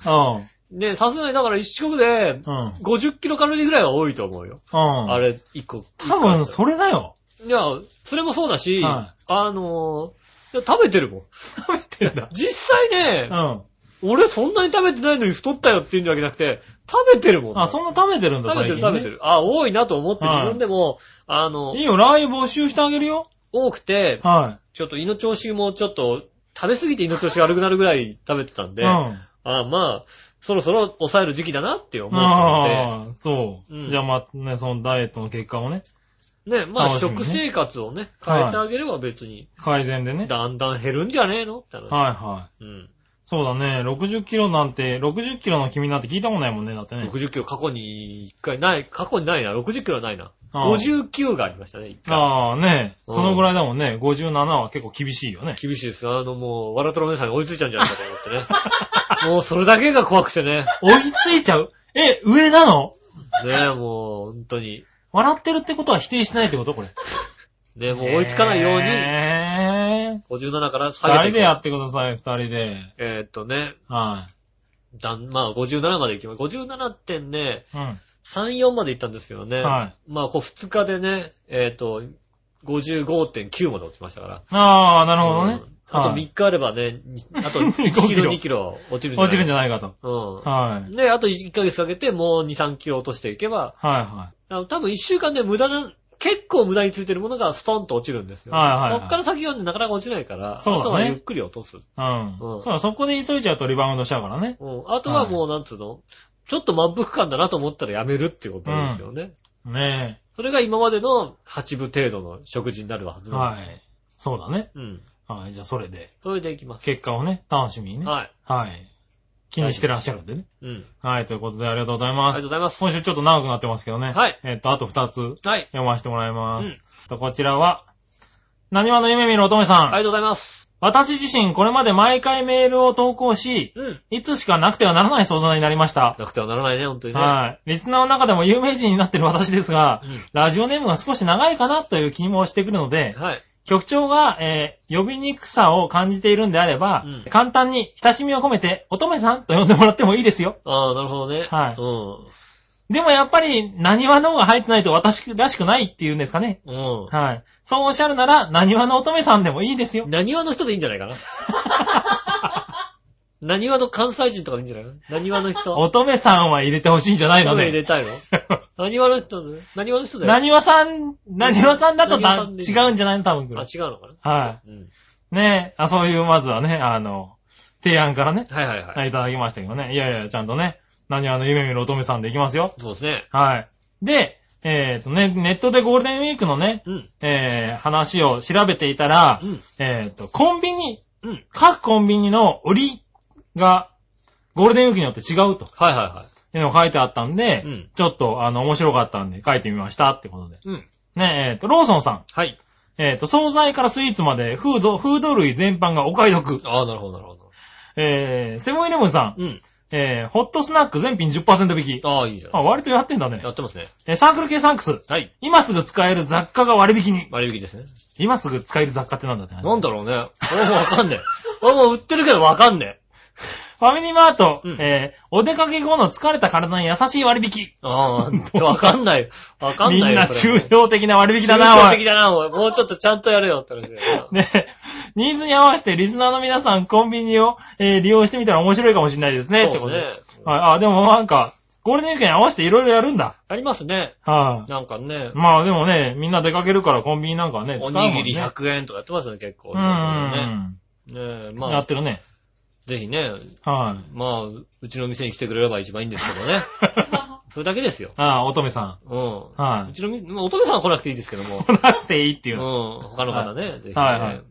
うん。ね、さすがにだから一食で、うん。50キロカロリーぐらいは多いと思うよ。うん。あれ、一個。多分、それだよ。いや、それもそうだし、はあのーいや食べてるもん。食べてんだ。実際ね、うん。俺そんなに食べてないのに太ったよって言うんわけじゃなくて、食べてるもん。あ、そんな食べてるんだ、食べてる食べてる。あ、多いなと思ってはい自分でも、あのい、いよ、ラー油募集してあげるよ。多くて、はちょっと胃の調子もちょっと、食べ過ぎて胃の調子が悪くなるぐらい食べてたんい。で、うん。あまあ、そろそろ抑える時期だなって思ったのああ、そう。うんじゃあまあね、そのダイエットの結果をね、で、ね、まあ楽しみね食生活をね、変えてあげれば別に、改善でね。だんだん減るんじゃねえの？って話。はいはい。うん。そうだね、60キロなんて、60キロの君なんて聞いたことないもんね、だってね。60キロ過去に一回ない、過去にないな、60キロはないな。ああ59がありましたね、一回。ああ、ねうんそのぐらいだもんね。57は結構厳しいよね。厳しいです。あのもう、わらとろ姉さんに追いついちゃうんじゃないかと思ってね。もうそれだけが怖くてね。追いついちゃう？え、上なの？ねえ、もう、本当に。笑ってるってことは否定しないってことこれ。ねえ、もう追いつかないように、え57からー、下げていく二人でやってください、二人で。えーっとね、はだん、まあ57まで行きます。57点ね、い。うん。3、4まで行ったんですよね。はい。まあ、こう2日でね、えーっと、55.9まで落ちましたから。ああ、なるほどねうん。あとはい3日あればね、にあと 1 5キロ、キロ2キロ落ちるんじゃない？落ちるんじゃないかと。うん。はい。で、あと1ヶ月かけてもう2、3キロ落としていけば、はいはあの多分1週間で無駄な、結構無駄についてるものがストンと落ちるんですよ。はいはいはいそっから先はねなかなか落ちないから、そうだねあとはゆっくり落とす。い。うん。うんそうだ、そこで急いじゃうとリバウンドしちゃうからね。うん。あとはもう、なんつうの、ちょっと満腹感だなと思ったらやめるっていうことですよね。ねそれが今までの8分程度の食事になるはずはい。そうだね。うん。はい。じゃあそれで、それでいきます。結果をね、楽しみにね。はい。はい。気にしてらっしゃるんでね。うん。はい。ということでありがとうございありますがとう。ございます。今週ちょっと長くなってますけどね。はいえっと、あと2つはい。読ませてもらいます。うんとこちらは、何話の夢見る乙女さん。ありがとうございます。私自身これまで毎回メールを投稿し、うん。いつしかなくてはならない相談になりました。なくてはならないね、本当にね。はい。リスナーの中でも有名人になってる私ですが、うんラジオネームが少し長いかなという気もしてくるので、はい。局長が、えー呼びにくさを感じているんであれば、うん簡単に親しみを込めて、乙女さんと呼んでもらってもいいですよ。ああ、なるほどね。はいうん。でもやっぱり、何話の方が入ってないと私らしくないっていうんですかね。うん。はい。そうおっしゃるなら、何話の乙女さんでもいいですよ。何話の人でいいんじゃないかな。何話の関西人とかでいいんじゃない何話の人？乙女さんは入れてほしいんじゃないのね。入れたいの？何話の人？ね何話の人だよ？何話さん、何話さんだとだ違うんじゃないの？多分こあ、れ。違うのかな？はうん。い。ねえ、あ、そういう、まずはね、あの、提案からね、はいはいはい。はいいただきましたけどね。いやいや、ちゃんとね、何話の夢見る乙女さんでいきますよ。そうですね。はい。で、えっ、とね、ネットでゴールデンウィークのね、うん。えー、話を調べていたら、うん。えっ、と、コンビニ、うん。各コンビニの売りが、ゴールデンウィークによって違うとはいはいはいうのが書いてあったんで、うんちょっと、あの、面白かったんで書いてみましたってことで。い。うん。ね、えっ、と、ローソンさん。はい。えっ、と、惣菜からスイーツまで、フード、フード類全般がお買い得。ああ、なるほどなるほど。えー、セブンイレブンさん。うん。えー、ホットスナック全品10%引き。ああ、いいじゃん。あ、割とやってんだねや。ってますね。えーサークル系サンクス。はい。今すぐ使える雑貨が割引に。割引ですね。今すぐ使える雑貨ってなんだってなんだろうね。俺もわかんねえ。俺も売ってるけどわかんねファミリーマート、うんえー、お出かけ後の疲れた体に優しい割引。え。ああ、わかんない。わかんないよ。みんなそれ抽象的な割引だな、抽象おい。的だな、おい。もうちょっとちゃんとやれよって話だよな。ね、ニーズに合わせてリスナーの皆さんコンビニを、えー利用してみたら面白いかもしれないですね、ってことで。そうですね。はい、あ、でもなんか、ゴールデンウィークに合わせていろいろやるんだ。ありますね。はい、なんかね、まあでもね、みんな出かけるからコンビニなんかはね、使おうもんね。にぎり100円とかやってますね、結構。うんうんねえ、うん。まあ、やってるね。ぜひね、はい、まあ、ううちの店に来てくれれば一番いいんですけどね。それだけですよ。ああ、乙女さうん。はいうちの店、まあ乙女さんは来なくていいですけども。ん。来なくていいっていうう。ん。他の方ね、ぜひね。はいはい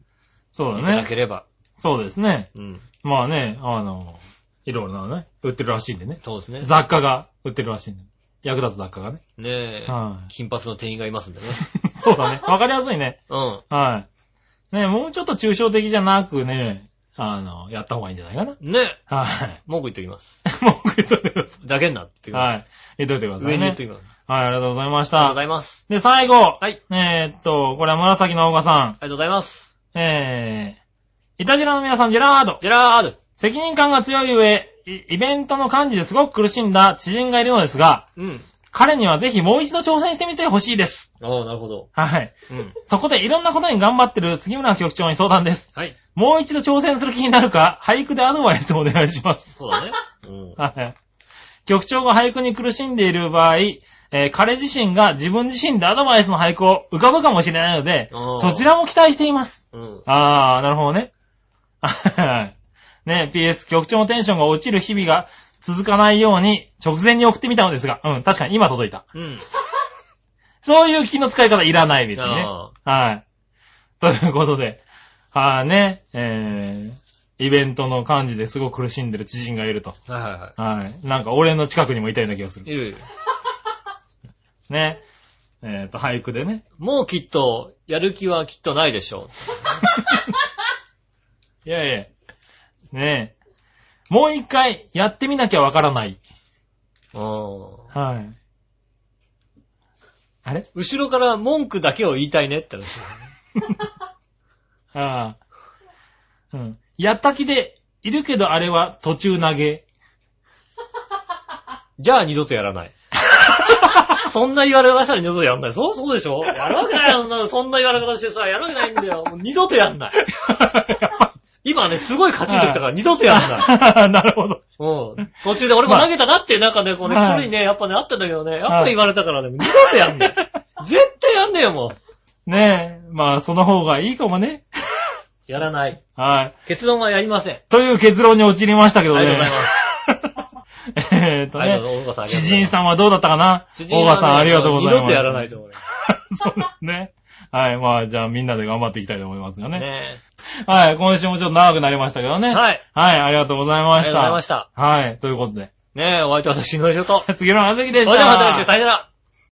そうだいただね。ければ。そうですね。うん。まあね、あの、いろいろなね、売ってるらしいんでね。そうですね。雑貨が売ってるらしいんで。役立つ雑貨がね。ねえ。はい金髪の店員がいますんでね。そうだね。わかりやすいね。うん。はい。ね、もうちょっと抽象的じゃなくね、あの、やった方がいいんじゃないかな。ねえ。はい。文句言っときます。もう言っといてくださざけんなってい。いう。はい。言っといてくださいね。上に言っときます。はい、ありがとうございましたありがとうござ。います。で、最後。はい。えーっと、これは紫のオーガさん。ありがとうございます。えー、イタジラの皆さん、ジェラード。ジェラード。責任感が強い上、イイベントの幹事ですごく苦しんだ知人がいるのですが、うん。彼にはぜひもう一度挑戦してみてほしいです。ああ、なるほど。はい。うん。そこでいろんなことに頑張ってる杉村局長に相談です。はい。もう一度挑戦する気になるか、俳句でアドバイスをお願いします。そうだね。うん。はい。局長が俳句に苦しんでいる場合、えー彼自身が自分自身でアドバイスの俳句を浮かぶかもしれないのでそちらも期待しています。うん。あー、なるほどね。はいね、PS、局長のテンションが落ちる日々が続かないように直前に送ってみたのですが、うん、確かに今届いた。うん。そういう気の使い方いらない別にね。あはい。ということで、はいね、えー、イベントの幹事ですごく苦しんでる知人がいると。はいはいははい。なんか俺の近くにもいたような気がすい。いる。るいる。ね。えっ、と、俳句でね。もうきっと、やる気はきっとないでしょ いやいや。ねえ。もう一回やってみなきゃわからない。う。うん。はい。あれ？後ろから文句だけを言いたいねって話。ああ。うん。やった気で、いるけどあれは途中投げ。じゃあ二度とやらない。そんな言われ方したら二度とやらない。そうそうでしょ？やるわけないよそんな。そんな言われ方してさ、やるわけないんだよ。もう二度とやんない。今ね、すごい勝ち抜いたから二度とやんない。なるほど。うん。途中で俺も投げたなっていう中で、こうね、はれにね、やっぱね、あったんだけどね、やっぱり言われたからね、二度とやんない。絶対やんねえよ、もう。ねえ。まあ、その方がいいかもね。やらない。はい。結論はやりません。という結論に陥りましたけどね。ありがとうございます。えーっとね知人さんはどうだったかな？大川さんありがとうございます。二度とやらないと思うね。そうですね。はい。まあ、じゃあみんなで頑張っていきたいと思いますよね。ねはい。今週もちょっと長くなりましたけどね。はい。はい。ありがとうございました。ありがとうございました。はい。ということで。ねえ、お相手は私、のりしおと。次のはずきでした。それではまた来週、さよなら。